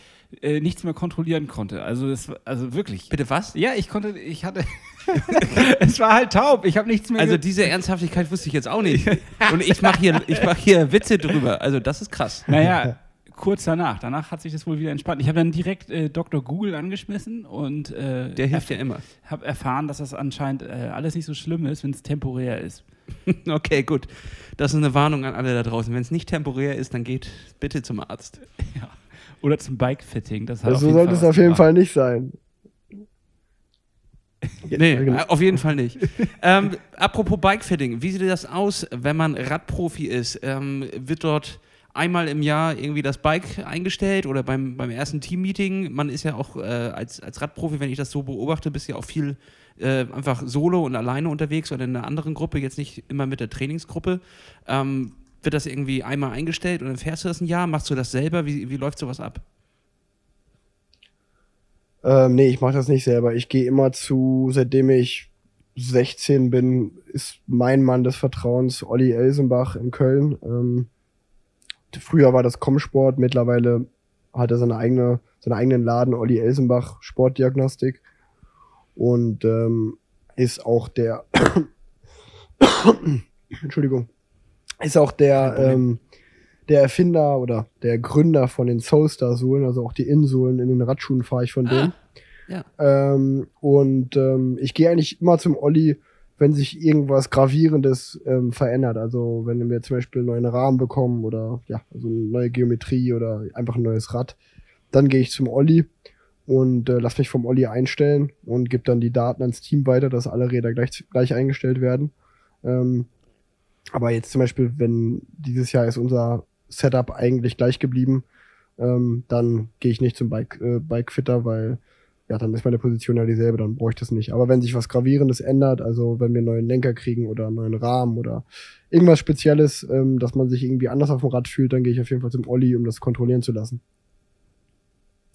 äh, nichts mehr kontrollieren konnte. Also, das, also wirklich. Bitte was? Ja, ich konnte, ich hatte. es war halt taub. Ich habe nichts mehr. Also diese Ernsthaftigkeit wusste ich jetzt auch nicht. Und ich mache hier, ich mach hier Witze drüber. Also das ist krass. naja, kurz danach. Danach hat sich das wohl wieder entspannt. Ich habe dann direkt äh, Dr. Google angeschmissen und äh, Der hilft ja immer. habe erfahren, dass das anscheinend äh, alles nicht so schlimm ist, wenn es temporär ist. Okay, gut. Das ist eine Warnung an alle da draußen. Wenn es nicht temporär ist, dann geht bitte zum Arzt. Oder zum Bike-Fitting. Das hat Also so sollte es Fall auf jeden Fall nicht sein. Nee, genau. auf jeden Fall nicht. ähm, apropos Bikefitting, wie sieht das aus, wenn man Radprofi ist? Ähm, wird dort einmal im Jahr irgendwie das Bike eingestellt oder beim, beim ersten Teammeeting? Man ist ja auch äh, als, als Radprofi, wenn ich das so beobachte, bist ja auch viel äh, einfach solo und alleine unterwegs oder in einer anderen Gruppe, jetzt nicht immer mit der Trainingsgruppe. Ähm, wird das irgendwie einmal eingestellt und dann fährst du das ein Jahr? Machst du das selber? Wie, wie läuft sowas ab? Ähm, nee, ich mache das nicht selber. Ich gehe immer zu, seitdem ich 16 bin, ist mein Mann des Vertrauens Olli Elsenbach in Köln. Ähm, früher war das Comsport, mittlerweile hat er seine eigene, seinen eigenen Laden, Olli Elsenbach Sportdiagnostik. Und ähm, ist auch der Entschuldigung. Ist auch der, ähm, der Erfinder oder der Gründer von den Soulstar-Sohlen, also auch die Innensohlen in den Radschuhen fahre ich von dem. ja. Ähm, und ähm, ich gehe eigentlich immer zum Olli, wenn sich irgendwas Gravierendes ähm, verändert. Also wenn wir zum Beispiel einen neuen Rahmen bekommen oder ja, also eine neue Geometrie oder einfach ein neues Rad, dann gehe ich zum Olli und äh, lass mich vom Olli einstellen und gebe dann die Daten ans Team weiter, dass alle Räder gleich, gleich eingestellt werden. Ähm, aber jetzt zum Beispiel, wenn dieses Jahr ist unser Setup eigentlich gleich geblieben, ähm, dann gehe ich nicht zum Bike, äh, Bikefitter, weil ja, dann ist meine Position ja dieselbe, dann ich das nicht. Aber wenn sich was Gravierendes ändert, also wenn wir einen neuen Lenker kriegen oder einen neuen Rahmen oder irgendwas Spezielles, ähm, dass man sich irgendwie anders auf dem Rad fühlt, dann gehe ich auf jeden Fall zum Olli, um das kontrollieren zu lassen.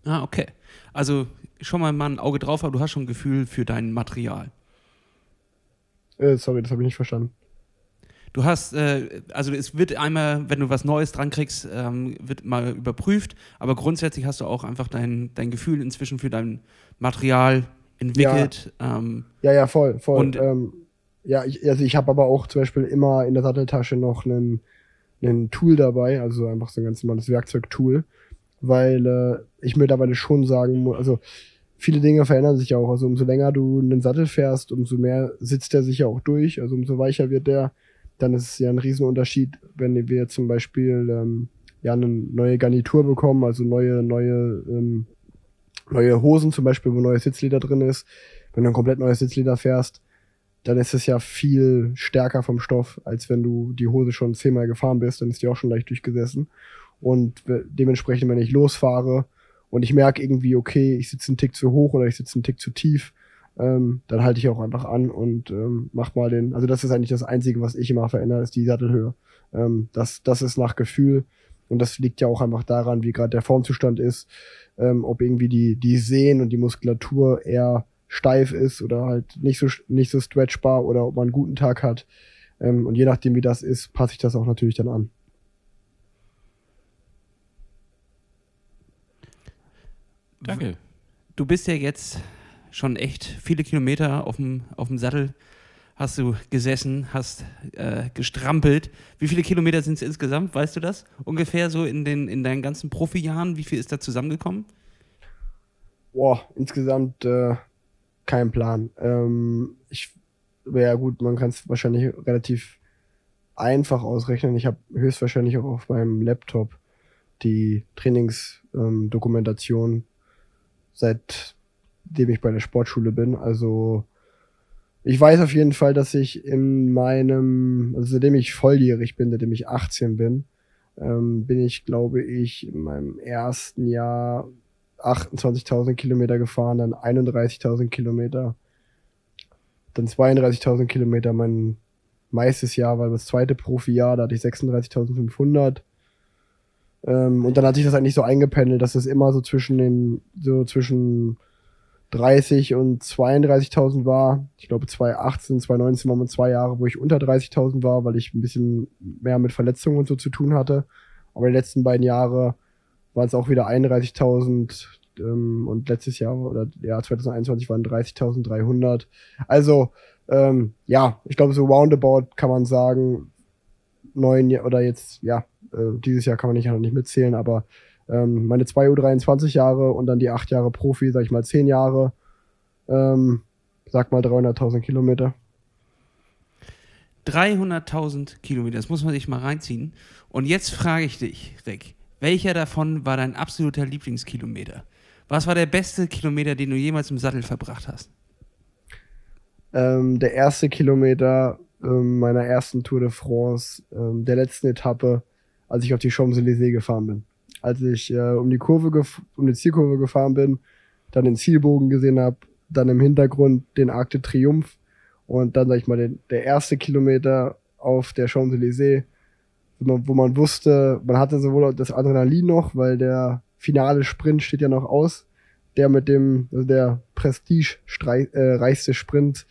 Ah, okay. Also schon mal mal ein Auge drauf, aber du hast schon ein Gefühl für dein Material. Äh, sorry, das habe ich nicht verstanden. Du hast, äh, also es wird einmal, wenn du was Neues dran kriegst, ähm, wird mal überprüft, aber grundsätzlich hast du auch einfach dein, dein Gefühl inzwischen für dein Material entwickelt. Ähm, Ja, ja, voll, voll. Und- ähm, ja, ich, also ich habe aber auch zum Beispiel immer in der Satteltasche noch einen, einen Tool dabei, also einfach so ein ganz normales Werkzeugtool, weil äh, ich mittlerweile schon sagen muss, also viele Dinge verändern sich ja auch. Also umso länger du einen Sattel fährst, umso mehr sitzt der sich ja auch durch, also umso weicher wird der. Dann ist es ja ein Riesenunterschied, wenn wir zum Beispiel ähm, ja eine neue Garnitur bekommen, also neue, neue, ähm, neue Hosen zum Beispiel, wo neues Sitzleder drin ist. Wenn du ein komplett neues Sitzleder fährst, dann ist es ja viel stärker vom Stoff, als wenn du die Hose schon zehnmal gefahren bist, dann ist die auch schon leicht durchgesessen. Und dementsprechend, wenn ich losfahre und ich merke irgendwie, okay, ich sitze einen Tick zu hoch oder ich sitze einen Tick zu tief, ähm, dann halte ich auch einfach an und ähm, mach mal den. Also das ist eigentlich das Einzige, was ich immer verändere, ist die Sattelhöhe. Ähm, das, das ist nach Gefühl und das liegt ja auch einfach daran, wie gerade der Formzustand ist, ähm, ob irgendwie die, die Sehnen und die Muskulatur eher steif ist oder halt nicht so, nicht so stretchbar oder ob man einen guten Tag hat. Ähm, und je nachdem, wie das ist, passe ich das auch natürlich dann an. Danke. du bist ja jetzt schon echt viele Kilometer auf dem, auf dem Sattel, hast du gesessen, hast äh, gestrampelt. Wie viele Kilometer sind es insgesamt, weißt du das? Ungefähr so in, den, in deinen ganzen Profijahren, wie viel ist da zusammengekommen? Boah, insgesamt äh, kein Plan. Ähm, ich, ja gut, man kann es wahrscheinlich relativ einfach ausrechnen. Ich habe höchstwahrscheinlich auch auf meinem Laptop die Trainingsdokumentation ähm, Dokumentation seitdem ich bei der Sportschule bin. Also ich weiß auf jeden Fall, dass ich in meinem, also seitdem ich volljährig bin, seitdem ich 18 bin, ähm, bin ich, glaube ich, in meinem ersten Jahr 28.000 Kilometer gefahren, dann 31.000 Kilometer, dann 32.000 Kilometer. Mein meistes Jahr war das zweite Profijahr, da hatte ich 36.500. Ähm, und dann hat sich das eigentlich so eingependelt, dass es immer so zwischen den, so zwischen 30 und 32.000 war. Ich glaube 2018, 2019 waren wir zwei Jahre, wo ich unter 30.000 war, weil ich ein bisschen mehr mit Verletzungen und so zu tun hatte. Aber die letzten beiden Jahre waren es auch wieder 31.000 ähm, und letztes Jahr oder ja 2021 waren 30.300. Also ähm, ja, ich glaube so roundabout kann man sagen neun oder jetzt ja äh, dieses Jahr kann man nicht noch nicht mitzählen, aber ähm, meine zwei U23 Jahre und dann die acht Jahre Profi, sag ich mal zehn Jahre, ähm, sag mal 300.000 Kilometer. 300.000 Kilometer, das muss man sich mal reinziehen. Und jetzt frage ich dich, Rick, welcher davon war dein absoluter Lieblingskilometer? Was war der beste Kilometer, den du jemals im Sattel verbracht hast? Ähm, der erste Kilometer ähm, meiner ersten Tour de France, ähm, der letzten Etappe, als ich auf die Champs-Élysées gefahren bin als ich äh, um die Kurve, um die Zielkurve gefahren bin, dann den Zielbogen gesehen habe, dann im Hintergrund den Arc de Triomphe und dann, sag ich mal, den, der erste Kilometer auf der Champs-Élysées, wo man, wusste, man hatte sowohl das Adrenalin noch, weil der finale Sprint steht ja noch aus, der mit dem, also der Prestige-reichste äh, Sprint,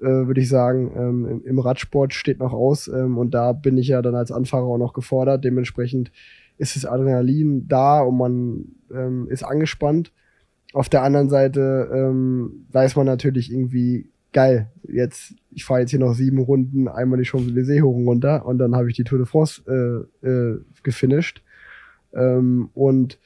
äh, würde ich sagen, ähm, im, im, Radsport steht noch aus ähm, und da bin ich ja dann als Anfahrer auch noch gefordert, dementsprechend ist das Adrenalin da und man ähm, ist angespannt. Auf der anderen Seite ähm, weiß man natürlich irgendwie, geil, jetzt, ich fahre jetzt hier noch sieben Runden, einmal die Champs-Élysées hoch und runter und dann habe ich die Tour de France äh, äh, gefinisht. Ähm, und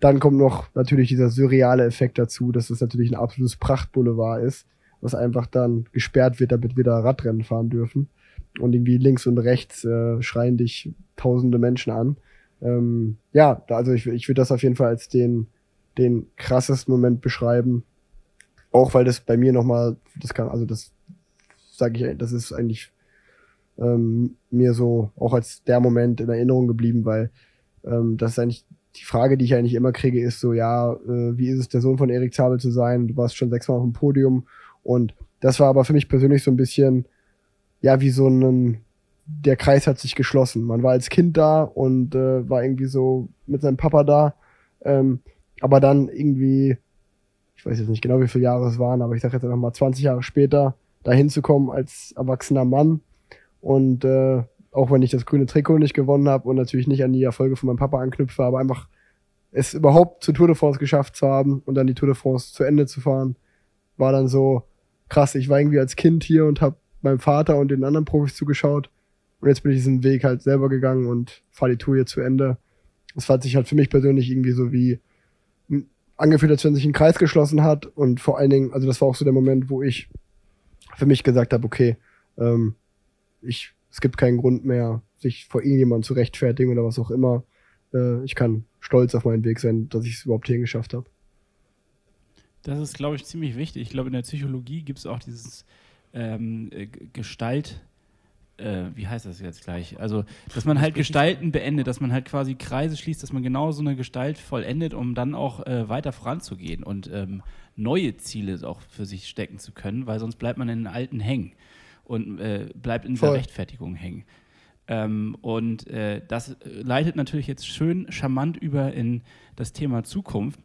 dann kommt noch natürlich dieser surreale Effekt dazu, dass es natürlich ein absolutes Prachtboulevard ist, was einfach dann gesperrt wird, damit wir da Radrennen fahren dürfen. Und irgendwie links und rechts äh, schreien dich tausende Menschen an. Ähm, ja, also ich, ich würde das auf jeden Fall als den, den krassesten Moment beschreiben. Auch weil das bei mir nochmal, das kann, also das sage ich, das ist eigentlich ähm, mir so auch als der Moment in Erinnerung geblieben, weil ähm, das ist eigentlich die Frage, die ich eigentlich immer kriege, ist so, ja, äh, wie ist es, der Sohn von Erik Zabel zu sein? Du warst schon sechsmal auf dem Podium und das war aber für mich persönlich so ein bisschen, ja, wie so ein, der Kreis hat sich geschlossen. Man war als Kind da und äh, war irgendwie so mit seinem Papa da. Ähm, aber dann irgendwie, ich weiß jetzt nicht genau, wie viele Jahre es waren, aber ich sage jetzt einfach mal 20 Jahre später, da hinzukommen als erwachsener Mann. Und äh, auch wenn ich das grüne Trikot nicht gewonnen habe und natürlich nicht an die Erfolge von meinem Papa anknüpfe, aber einfach es überhaupt zur Tour de France geschafft zu haben und dann die Tour de France zu Ende zu fahren, war dann so krass. Ich war irgendwie als Kind hier und habe meinem Vater und den anderen Profis zugeschaut und jetzt bin ich diesen Weg halt selber gegangen und fahre die Tour hier zu Ende. Es hat sich halt für mich persönlich irgendwie so wie angefühlt, als wenn sich ein Kreis geschlossen hat. Und vor allen Dingen, also das war auch so der Moment, wo ich für mich gesagt habe, okay, ähm, ich, es gibt keinen Grund mehr, sich vor irgendjemandem zu rechtfertigen oder was auch immer. Äh, ich kann stolz auf meinen Weg sein, dass ich es überhaupt hierhin geschafft habe. Das ist, glaube ich, ziemlich wichtig. Ich glaube, in der Psychologie gibt es auch dieses ähm, äh, Gestalt, äh, wie heißt das jetzt gleich? Also, dass man halt Gestalten beendet, dass man halt quasi Kreise schließt, dass man genau so eine Gestalt vollendet, um dann auch äh, weiter voranzugehen und ähm, neue Ziele auch für sich stecken zu können, weil sonst bleibt man in den alten hängen und äh, bleibt in dieser Voll. Rechtfertigung hängen. Ähm, und äh, das leitet natürlich jetzt schön charmant über in das Thema Zukunft.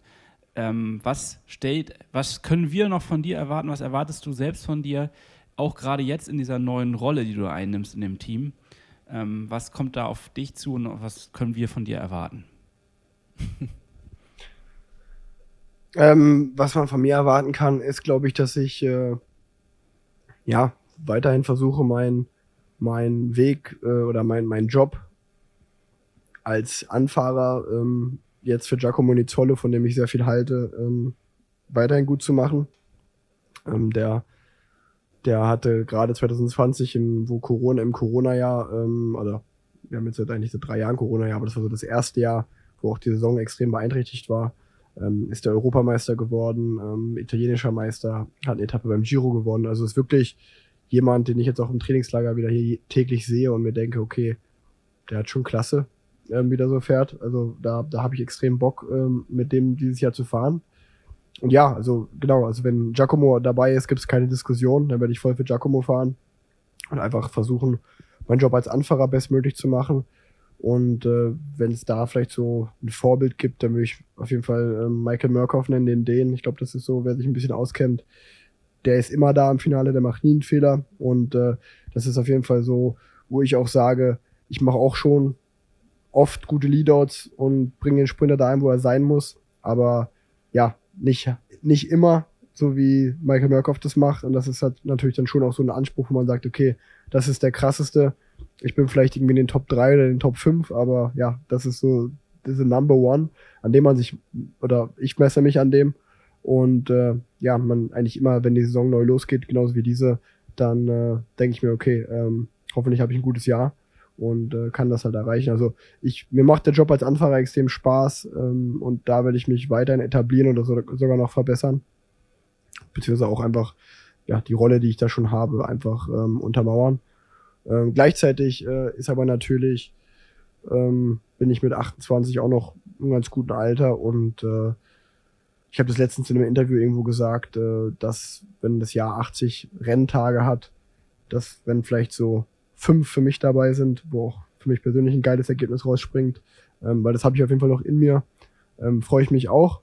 Ähm, was steht, was können wir noch von dir erwarten? Was erwartest du selbst von dir? Auch gerade jetzt in dieser neuen Rolle, die du einnimmst in dem Team, ähm, was kommt da auf dich zu und was können wir von dir erwarten? ähm, was man von mir erwarten kann, ist, glaube ich, dass ich äh, ja weiterhin versuche, meinen mein Weg äh, oder mein, mein Job als Anfahrer ähm, jetzt für Giacomo Nizzolo, von dem ich sehr viel halte, ähm, weiterhin gut zu machen. Ähm, der der hatte gerade 2020, im, wo Corona, im Corona-Jahr, ähm, oder wir haben jetzt seit eigentlich seit drei Jahren Corona-Jahr, aber das war so das erste Jahr, wo auch die Saison extrem beeinträchtigt war, ähm, ist der Europameister geworden, ähm, italienischer Meister, hat eine Etappe beim Giro gewonnen. Also ist wirklich jemand, den ich jetzt auch im Trainingslager wieder hier täglich sehe und mir denke, okay, der hat schon Klasse. ähm, wieder so fährt. Also da, da habe ich extrem Bock, ähm, mit dem dieses Jahr zu fahren. Und ja, also genau, also wenn Giacomo dabei ist, gibt es keine Diskussion. Dann werde ich voll für Giacomo fahren und einfach versuchen, meinen Job als Anfahrer bestmöglich zu machen. Und äh, wenn es da vielleicht so ein Vorbild gibt, dann würde ich auf jeden Fall äh, Michael Murkoff nennen, den den. Ich glaube, das ist so, wer sich ein bisschen auskennt. Der ist immer da im Finale, der macht nie einen Fehler. Und äh, das ist auf jeden Fall so, wo ich auch sage, ich mache auch schon oft gute Leadouts und bringe den Sprinter dahin, wo er sein muss. Aber ja, nicht, nicht immer, so wie Michael Murkoff das macht. Und das ist halt natürlich dann schon auch so ein Anspruch, wo man sagt, okay, das ist der krasseste. Ich bin vielleicht irgendwie in den Top 3 oder in den Top 5, aber ja, das ist so diese Number One, an dem man sich, oder ich messe mich an dem. Und äh, ja, man eigentlich immer, wenn die Saison neu losgeht, genauso wie diese, dann äh, denke ich mir, okay, ähm, hoffentlich habe ich ein gutes Jahr und äh, kann das halt erreichen. Also ich, mir macht der Job als Anfahrer extrem Spaß ähm, und da werde ich mich weiterhin etablieren oder so, sogar noch verbessern. Beziehungsweise auch einfach ja, die Rolle, die ich da schon habe, einfach ähm, untermauern. Ähm, gleichzeitig äh, ist aber natürlich, ähm, bin ich mit 28 auch noch im ganz guten Alter und äh, ich habe das letztens in einem Interview irgendwo gesagt, äh, dass wenn das Jahr 80 Renntage hat, dass wenn vielleicht so fünf für mich dabei sind, wo auch für mich persönlich ein geiles Ergebnis rausspringt, ähm, weil das habe ich auf jeden Fall noch in mir, ähm, freue ich mich auch.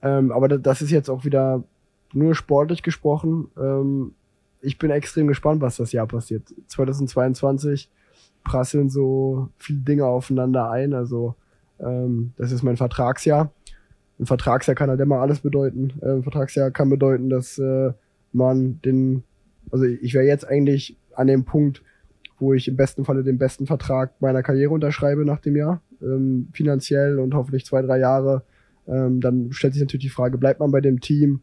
Ähm, aber das ist jetzt auch wieder nur sportlich gesprochen. Ähm, ich bin extrem gespannt, was das Jahr passiert. 2022 prasseln so viele Dinge aufeinander ein. Also ähm, das ist mein Vertragsjahr. Ein Vertragsjahr kann halt immer alles bedeuten. Ein Vertragsjahr kann bedeuten, dass äh, man den, also ich wäre jetzt eigentlich an dem Punkt, wo ich im besten Falle den besten Vertrag meiner Karriere unterschreibe nach dem Jahr, ähm, finanziell und hoffentlich zwei, drei Jahre. Ähm, dann stellt sich natürlich die Frage, bleibt man bei dem Team?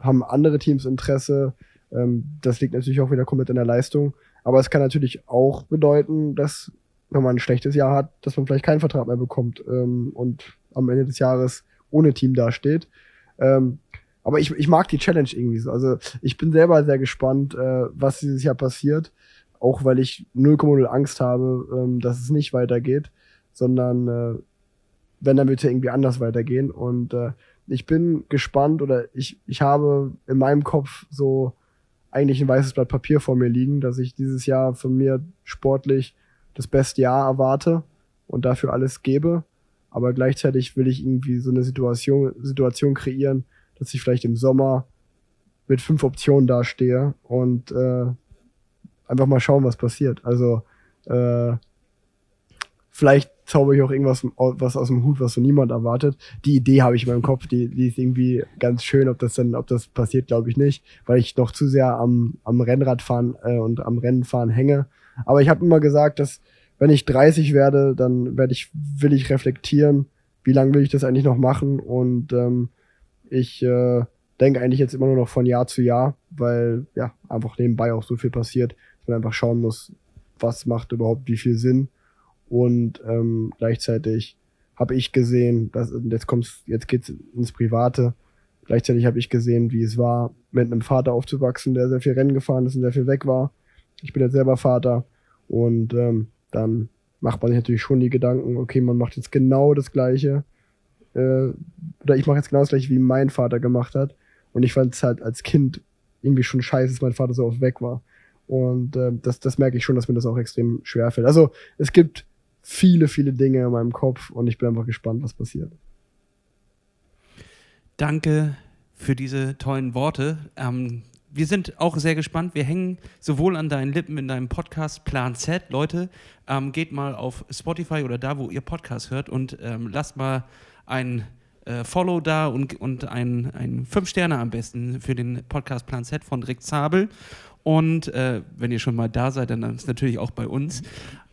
Haben andere Teams Interesse? Ähm, das liegt natürlich auch wieder komplett in der Leistung. Aber es kann natürlich auch bedeuten, dass, wenn man ein schlechtes Jahr hat, dass man vielleicht keinen Vertrag mehr bekommt ähm, und am Ende des Jahres ohne Team dasteht. Ähm, aber ich, ich mag die Challenge irgendwie so. Also ich bin selber sehr gespannt, äh, was dieses Jahr passiert. Auch weil ich 0,0 Angst habe, ähm, dass es nicht weitergeht, sondern äh, wenn, dann ja irgendwie anders weitergehen. Und äh, ich bin gespannt oder ich, ich habe in meinem Kopf so eigentlich ein weißes Blatt Papier vor mir liegen, dass ich dieses Jahr von mir sportlich das beste Jahr erwarte und dafür alles gebe. Aber gleichzeitig will ich irgendwie so eine Situation, Situation kreieren, dass ich vielleicht im Sommer mit fünf Optionen dastehe und äh, einfach mal schauen, was passiert. Also äh, vielleicht zauber ich auch irgendwas was aus dem Hut, was so niemand erwartet. Die Idee habe ich in meinem Kopf, die, die ist irgendwie ganz schön. Ob das dann, ob das passiert, glaube ich nicht, weil ich noch zu sehr am, am Rennradfahren äh, und am Rennenfahren hänge. Aber ich habe immer gesagt, dass wenn ich 30 werde, dann werde ich, will ich reflektieren, wie lange will ich das eigentlich noch machen und ähm, ich äh, denke eigentlich jetzt immer nur noch von Jahr zu Jahr, weil ja einfach nebenbei auch so viel passiert, dass man einfach schauen muss, was macht überhaupt wie viel Sinn. Und ähm, gleichzeitig habe ich gesehen, dass jetzt kommt's, jetzt geht's ins Private. Gleichzeitig habe ich gesehen, wie es war, mit einem Vater aufzuwachsen, der sehr viel Rennen gefahren ist und sehr viel weg war. Ich bin jetzt selber Vater und ähm, dann macht man sich natürlich schon die Gedanken, okay, man macht jetzt genau das Gleiche äh, oder ich mache jetzt genau das gleiche, wie mein Vater gemacht hat. Und ich fand es halt als Kind irgendwie schon scheiße, dass mein Vater so oft weg war. Und äh, das, das merke ich schon, dass mir das auch extrem schwer fällt. Also es gibt viele, viele Dinge in meinem Kopf und ich bin einfach gespannt, was passiert. Danke für diese tollen Worte. Ähm, wir sind auch sehr gespannt. Wir hängen sowohl an deinen Lippen in deinem Podcast Plan Z. Leute, ähm, geht mal auf Spotify oder da, wo ihr Podcast hört und ähm, lasst mal ein äh, Follow da und, und ein, ein fünf Sterne am besten für den Podcast Plan Z von Rick Zabel. Und äh, wenn ihr schon mal da seid, dann ist natürlich auch bei uns.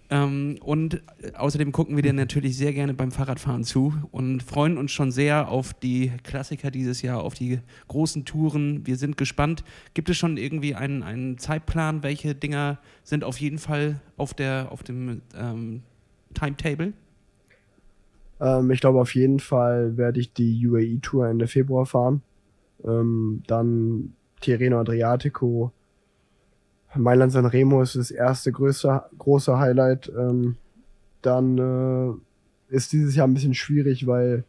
Ähm, und außerdem gucken wir dir natürlich sehr gerne beim Fahrradfahren zu und freuen uns schon sehr auf die Klassiker dieses Jahr, auf die großen Touren. Wir sind gespannt. Gibt es schon irgendwie einen, einen Zeitplan? Welche Dinger sind auf jeden Fall auf, der, auf dem ähm, Timetable? Ähm, ich glaube, auf jeden Fall werde ich die UAE-Tour Ende Februar fahren. Ähm, dann Tirreno Adriatico. Mailand San Remo ist das erste größte, große Highlight. Ähm, dann äh, ist dieses Jahr ein bisschen schwierig, weil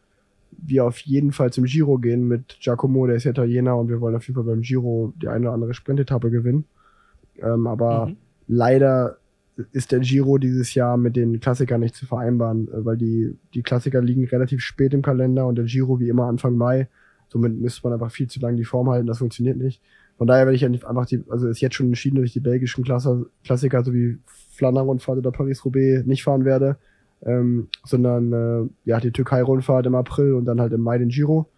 wir auf jeden Fall zum Giro gehen mit Giacomo, der ist Italiener und wir wollen auf jeden Fall beim Giro die eine oder andere Sprintetappe gewinnen. Ähm, aber Mhm. leider ist der Giro dieses Jahr mit den Klassikern nicht zu vereinbaren, äh, weil die, die Klassiker liegen relativ spät im Kalender und der Giro wie immer Anfang Mai. Somit müsste man einfach viel zu lange die Form halten, das funktioniert nicht. Von daher werde ich einfach die, also ist jetzt schon entschieden, dass ich die belgischen Klasse, Klassiker sowie Flandern-Rundfahrt oder Paris-Roubaix nicht fahren werde, ähm, sondern äh, ja die Türkei-Rundfahrt im April und dann halt im Mai den Giro.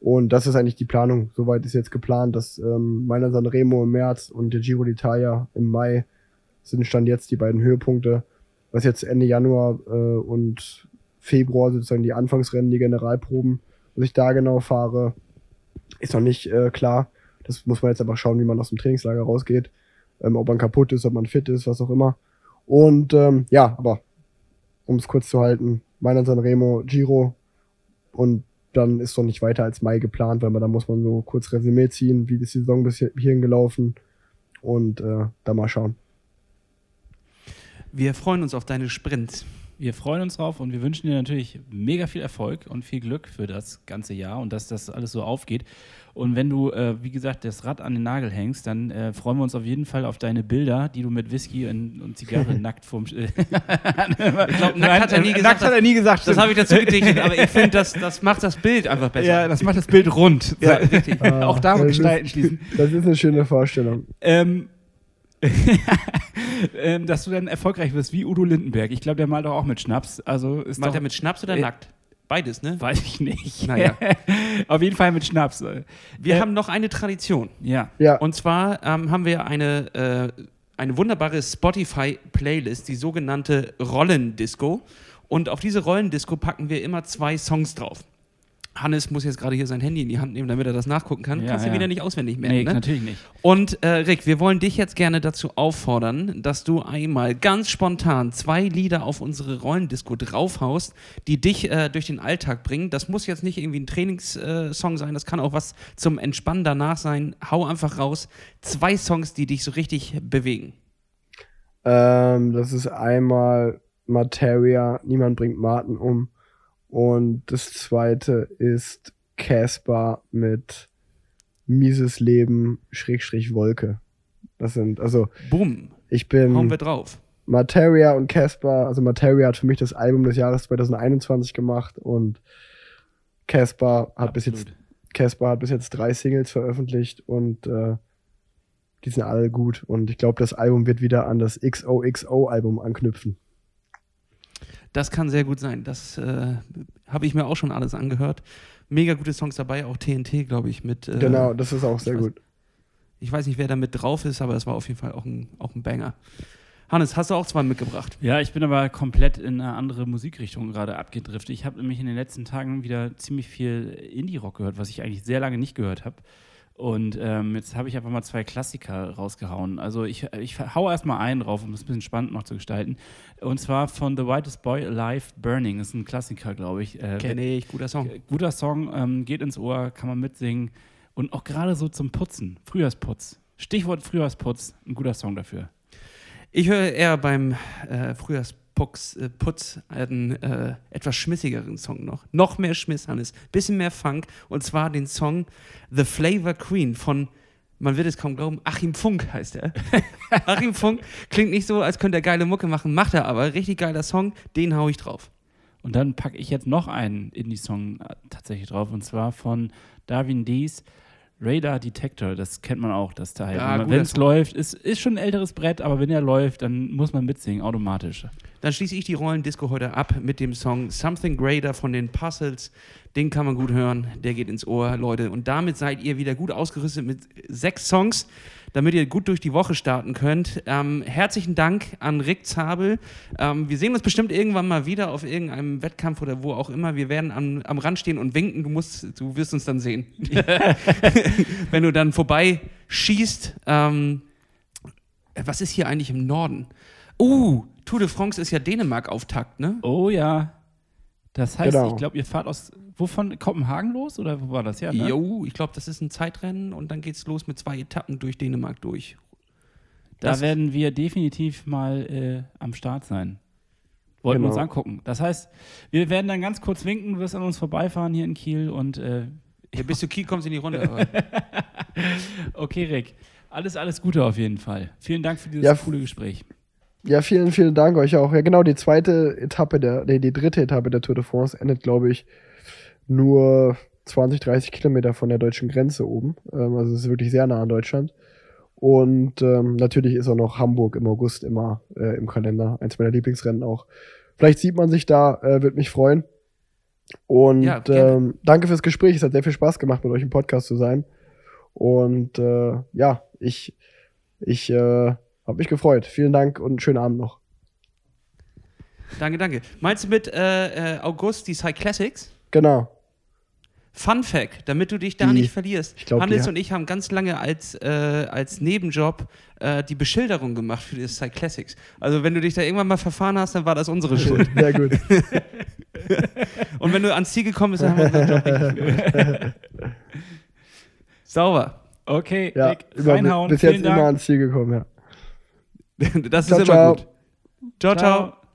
Und das ist eigentlich die Planung. Soweit ist jetzt geplant, dass ähm, Mailand San Remo im März und der Giro d'Italia im Mai sind stand jetzt die beiden Höhepunkte. Was jetzt Ende Januar äh, und Februar sozusagen die Anfangsrennen, die Generalproben, was ich da genau fahre, ist noch nicht äh, klar. Das muss man jetzt einfach schauen, wie man aus dem Trainingslager rausgeht. Ähm, ob man kaputt ist, ob man fit ist, was auch immer. Und ähm, ja, aber um es kurz zu halten, Mailand San Remo, Giro und dann ist noch nicht weiter als Mai geplant, weil man da muss man so kurz Resümee ziehen, wie ist die Saison bis hierhin gelaufen und äh, da mal schauen. Wir freuen uns auf deine Sprints. Wir freuen uns drauf und wir wünschen dir natürlich mega viel Erfolg und viel Glück für das ganze Jahr und dass das alles so aufgeht. Und wenn du, äh, wie gesagt, das Rad an den Nagel hängst, dann äh, freuen wir uns auf jeden Fall auf deine Bilder, die du mit Whisky und, und Zigarre nackt vorm. Ich glaube, nackt hat er nie gesagt. Nackt hat er nie gesagt. Das stimmt. habe ich dazu gedichtet, aber ich finde, das, das macht das Bild einfach besser. ja, das macht das Bild rund. Ja, richtig. Auch da das gestalten ist, schließen. Das ist eine schöne Vorstellung. Ähm, ähm, dass du dann erfolgreich wirst wie Udo Lindenberg. Ich glaube, der malt doch auch mit Schnaps. Also ist Malt doch, er mit Schnaps oder Äh, nackt? Beides, ne? Weiß ich nicht. Naja. Auf jeden Fall mit Schnaps. Wir Äh, haben noch eine Tradition. Ja. Ja, Und zwar ähm, haben wir eine, äh, eine wunderbare Spotify-Playlist, die sogenannte Rollendisco. Und auf diese Rollendisco packen wir immer zwei Songs drauf. Hannes muss jetzt gerade hier sein Handy in die Hand nehmen, damit er das nachgucken kann. Ja, Kannst du ja. wieder nicht auswendig merken, Nee, ne? natürlich nicht. Und äh, Rick, wir wollen dich jetzt gerne dazu auffordern, dass du einmal ganz spontan zwei Lieder auf unsere Rollendisco draufhaust, die dich äh, durch den Alltag bringen. Das muss jetzt nicht irgendwie ein Trainingssong äh, sein, das kann auch was zum Entspannen danach sein. Hau einfach raus. Zwei Songs, die dich so richtig bewegen. ähm, das ist einmal Materia, niemand bringt Martin um. Und das zweite ist Casper mit Mieses Leben, Schrägstrich Wolke. Das sind, also Boom, ich bin. hauen wir drauf. Materia und Casper, also Materia hat für mich das Album des Jahres 2021 gemacht und Casper hat bis jetzt. Casper hat bis jetzt drei Singles veröffentlicht und äh, die sind alle gut und ich glaube, das Album wird wieder an das XOXO Album anknüpfen. Das kann sehr gut sein. Das äh, habe ich mir auch schon alles angehört. Mega gute Songs dabei, auch TNT, glaube ich, mit. Äh, genau, das ist auch ich sehr weiß- gut. Ich weiß nicht, wer da mit drauf ist, aber es war auf jeden Fall auch ein, auch ein Banger. Hannes, hast du auch zwei mitgebracht? Ja, ich bin aber komplett in eine andere Musikrichtung gerade abgedriftet. Ich habe nämlich in den letzten Tagen wieder ziemlich viel Indie-Rock gehört, was ich eigentlich sehr lange nicht gehört habe. Und ähm, jetzt habe ich einfach mal zwei Klassiker rausgehauen. Also ich, ich hau erstmal einen drauf, um es ein bisschen spannend noch zu gestalten. Und zwar von The Whitest Boy Alive Burning. Das ist ein Klassiker, glaube ich. Äh, Kenne ich, guter Song. Guter Song, ähm, geht ins Ohr, kann man mitsingen. Und auch gerade so zum Putzen, Frühjahrsputz. Stichwort Frühjahrsputz, ein guter Song dafür. Ich höre eher beim äh, Frühjahrsputz äh, Putz einen äh, etwas schmissigeren Song noch. Noch mehr Schmiss, Hannes. Bisschen mehr Funk. Und zwar den Song The Flavor Queen von, man wird es kaum glauben, Achim Funk heißt er. Achim Funk klingt nicht so, als könnte er geile Mucke machen, macht er aber. Richtig geiler Song, den hau ich drauf. Und dann packe ich jetzt noch einen Indie-Song äh, tatsächlich drauf, und zwar von Darwin Dees, Radar Detector. Das kennt man auch, das Teil. Ja, guter wenn es läuft, ist, ist schon ein älteres Brett, aber wenn er läuft, dann muss man mitsingen, automatisch. Dann schließe ich die Rollendisco heute ab mit dem Song Something Greater von den Puzzles. Den kann man gut hören, der geht ins Ohr, Leute. Und damit seid ihr wieder gut ausgerüstet mit sechs Songs, damit ihr gut durch die Woche starten könnt. Ähm, herzlichen Dank an Rick Zabel. Ähm, wir sehen uns bestimmt irgendwann mal wieder auf irgendeinem Wettkampf oder wo auch immer. Wir werden am, am Rand stehen und winken. Du, musst, du wirst uns dann sehen. Wenn du dann vorbei schießt. Ähm, was ist hier eigentlich im Norden? Uh, Tour de France ist ja Dänemark-Auftakt, ne? Oh ja. Das heißt, Genau. ich glaube, ihr fahrt aus, wovon, Kopenhagen los oder wo war das? Ja, ne? Jo, ich glaube, das ist ein Zeitrennen und dann geht's los mit zwei Etappen durch Dänemark durch. Da Das- werden wir definitiv mal äh, am Start sein. Wollten wir Genau. uns angucken. Das heißt, wir werden dann ganz kurz winken, du wirst an uns vorbeifahren hier in Kiel und äh, Ja, bis zu Kiel kommst du in die Runde. okay, Rick. Alles, alles Gute auf jeden Fall. Vielen Dank für dieses Ja. coole Gespräch. Ja, vielen, vielen Dank euch auch. Ja, genau, die zweite Etappe der, nee, die dritte Etappe der Tour de France endet, glaube ich, nur 20, 30 Kilometer von der deutschen Grenze oben. Ähm, also es ist wirklich sehr nah an Deutschland. Und ähm, natürlich ist auch noch Hamburg im August immer äh, im Kalender. Eins meiner Lieblingsrennen auch. Vielleicht sieht man sich da, äh, würde mich freuen. Und Ja, ähm, danke fürs Gespräch. Es hat sehr viel Spaß gemacht, mit euch im Podcast zu sein. Und äh, ja, ich, ich äh, habe mich gefreut. Vielen Dank und einen schönen Abend noch. danke, danke. Meinst du mit äh, äh, August die Cyclassics? Genau. Fun Fact, damit du dich da Die- nicht verlierst. ich glaub, die Hannes ha- und ich haben ganz lange als, äh, als Nebenjob äh, die Beschilderung gemacht für die Cyclassics. Also wenn du dich da irgendwann mal verfahren hast, dann war das unsere Schuld. Sehr gut. Und wenn du ans Ziel gekommen bist, dann haben wir unseren Job nicht. Sauber. Okay, Ja, immer, reinhauen. bis jetzt immer ans Ziel gekommen, ja. Das Ciao, ist immer ciao. gut. ciao. ciao. Ciao.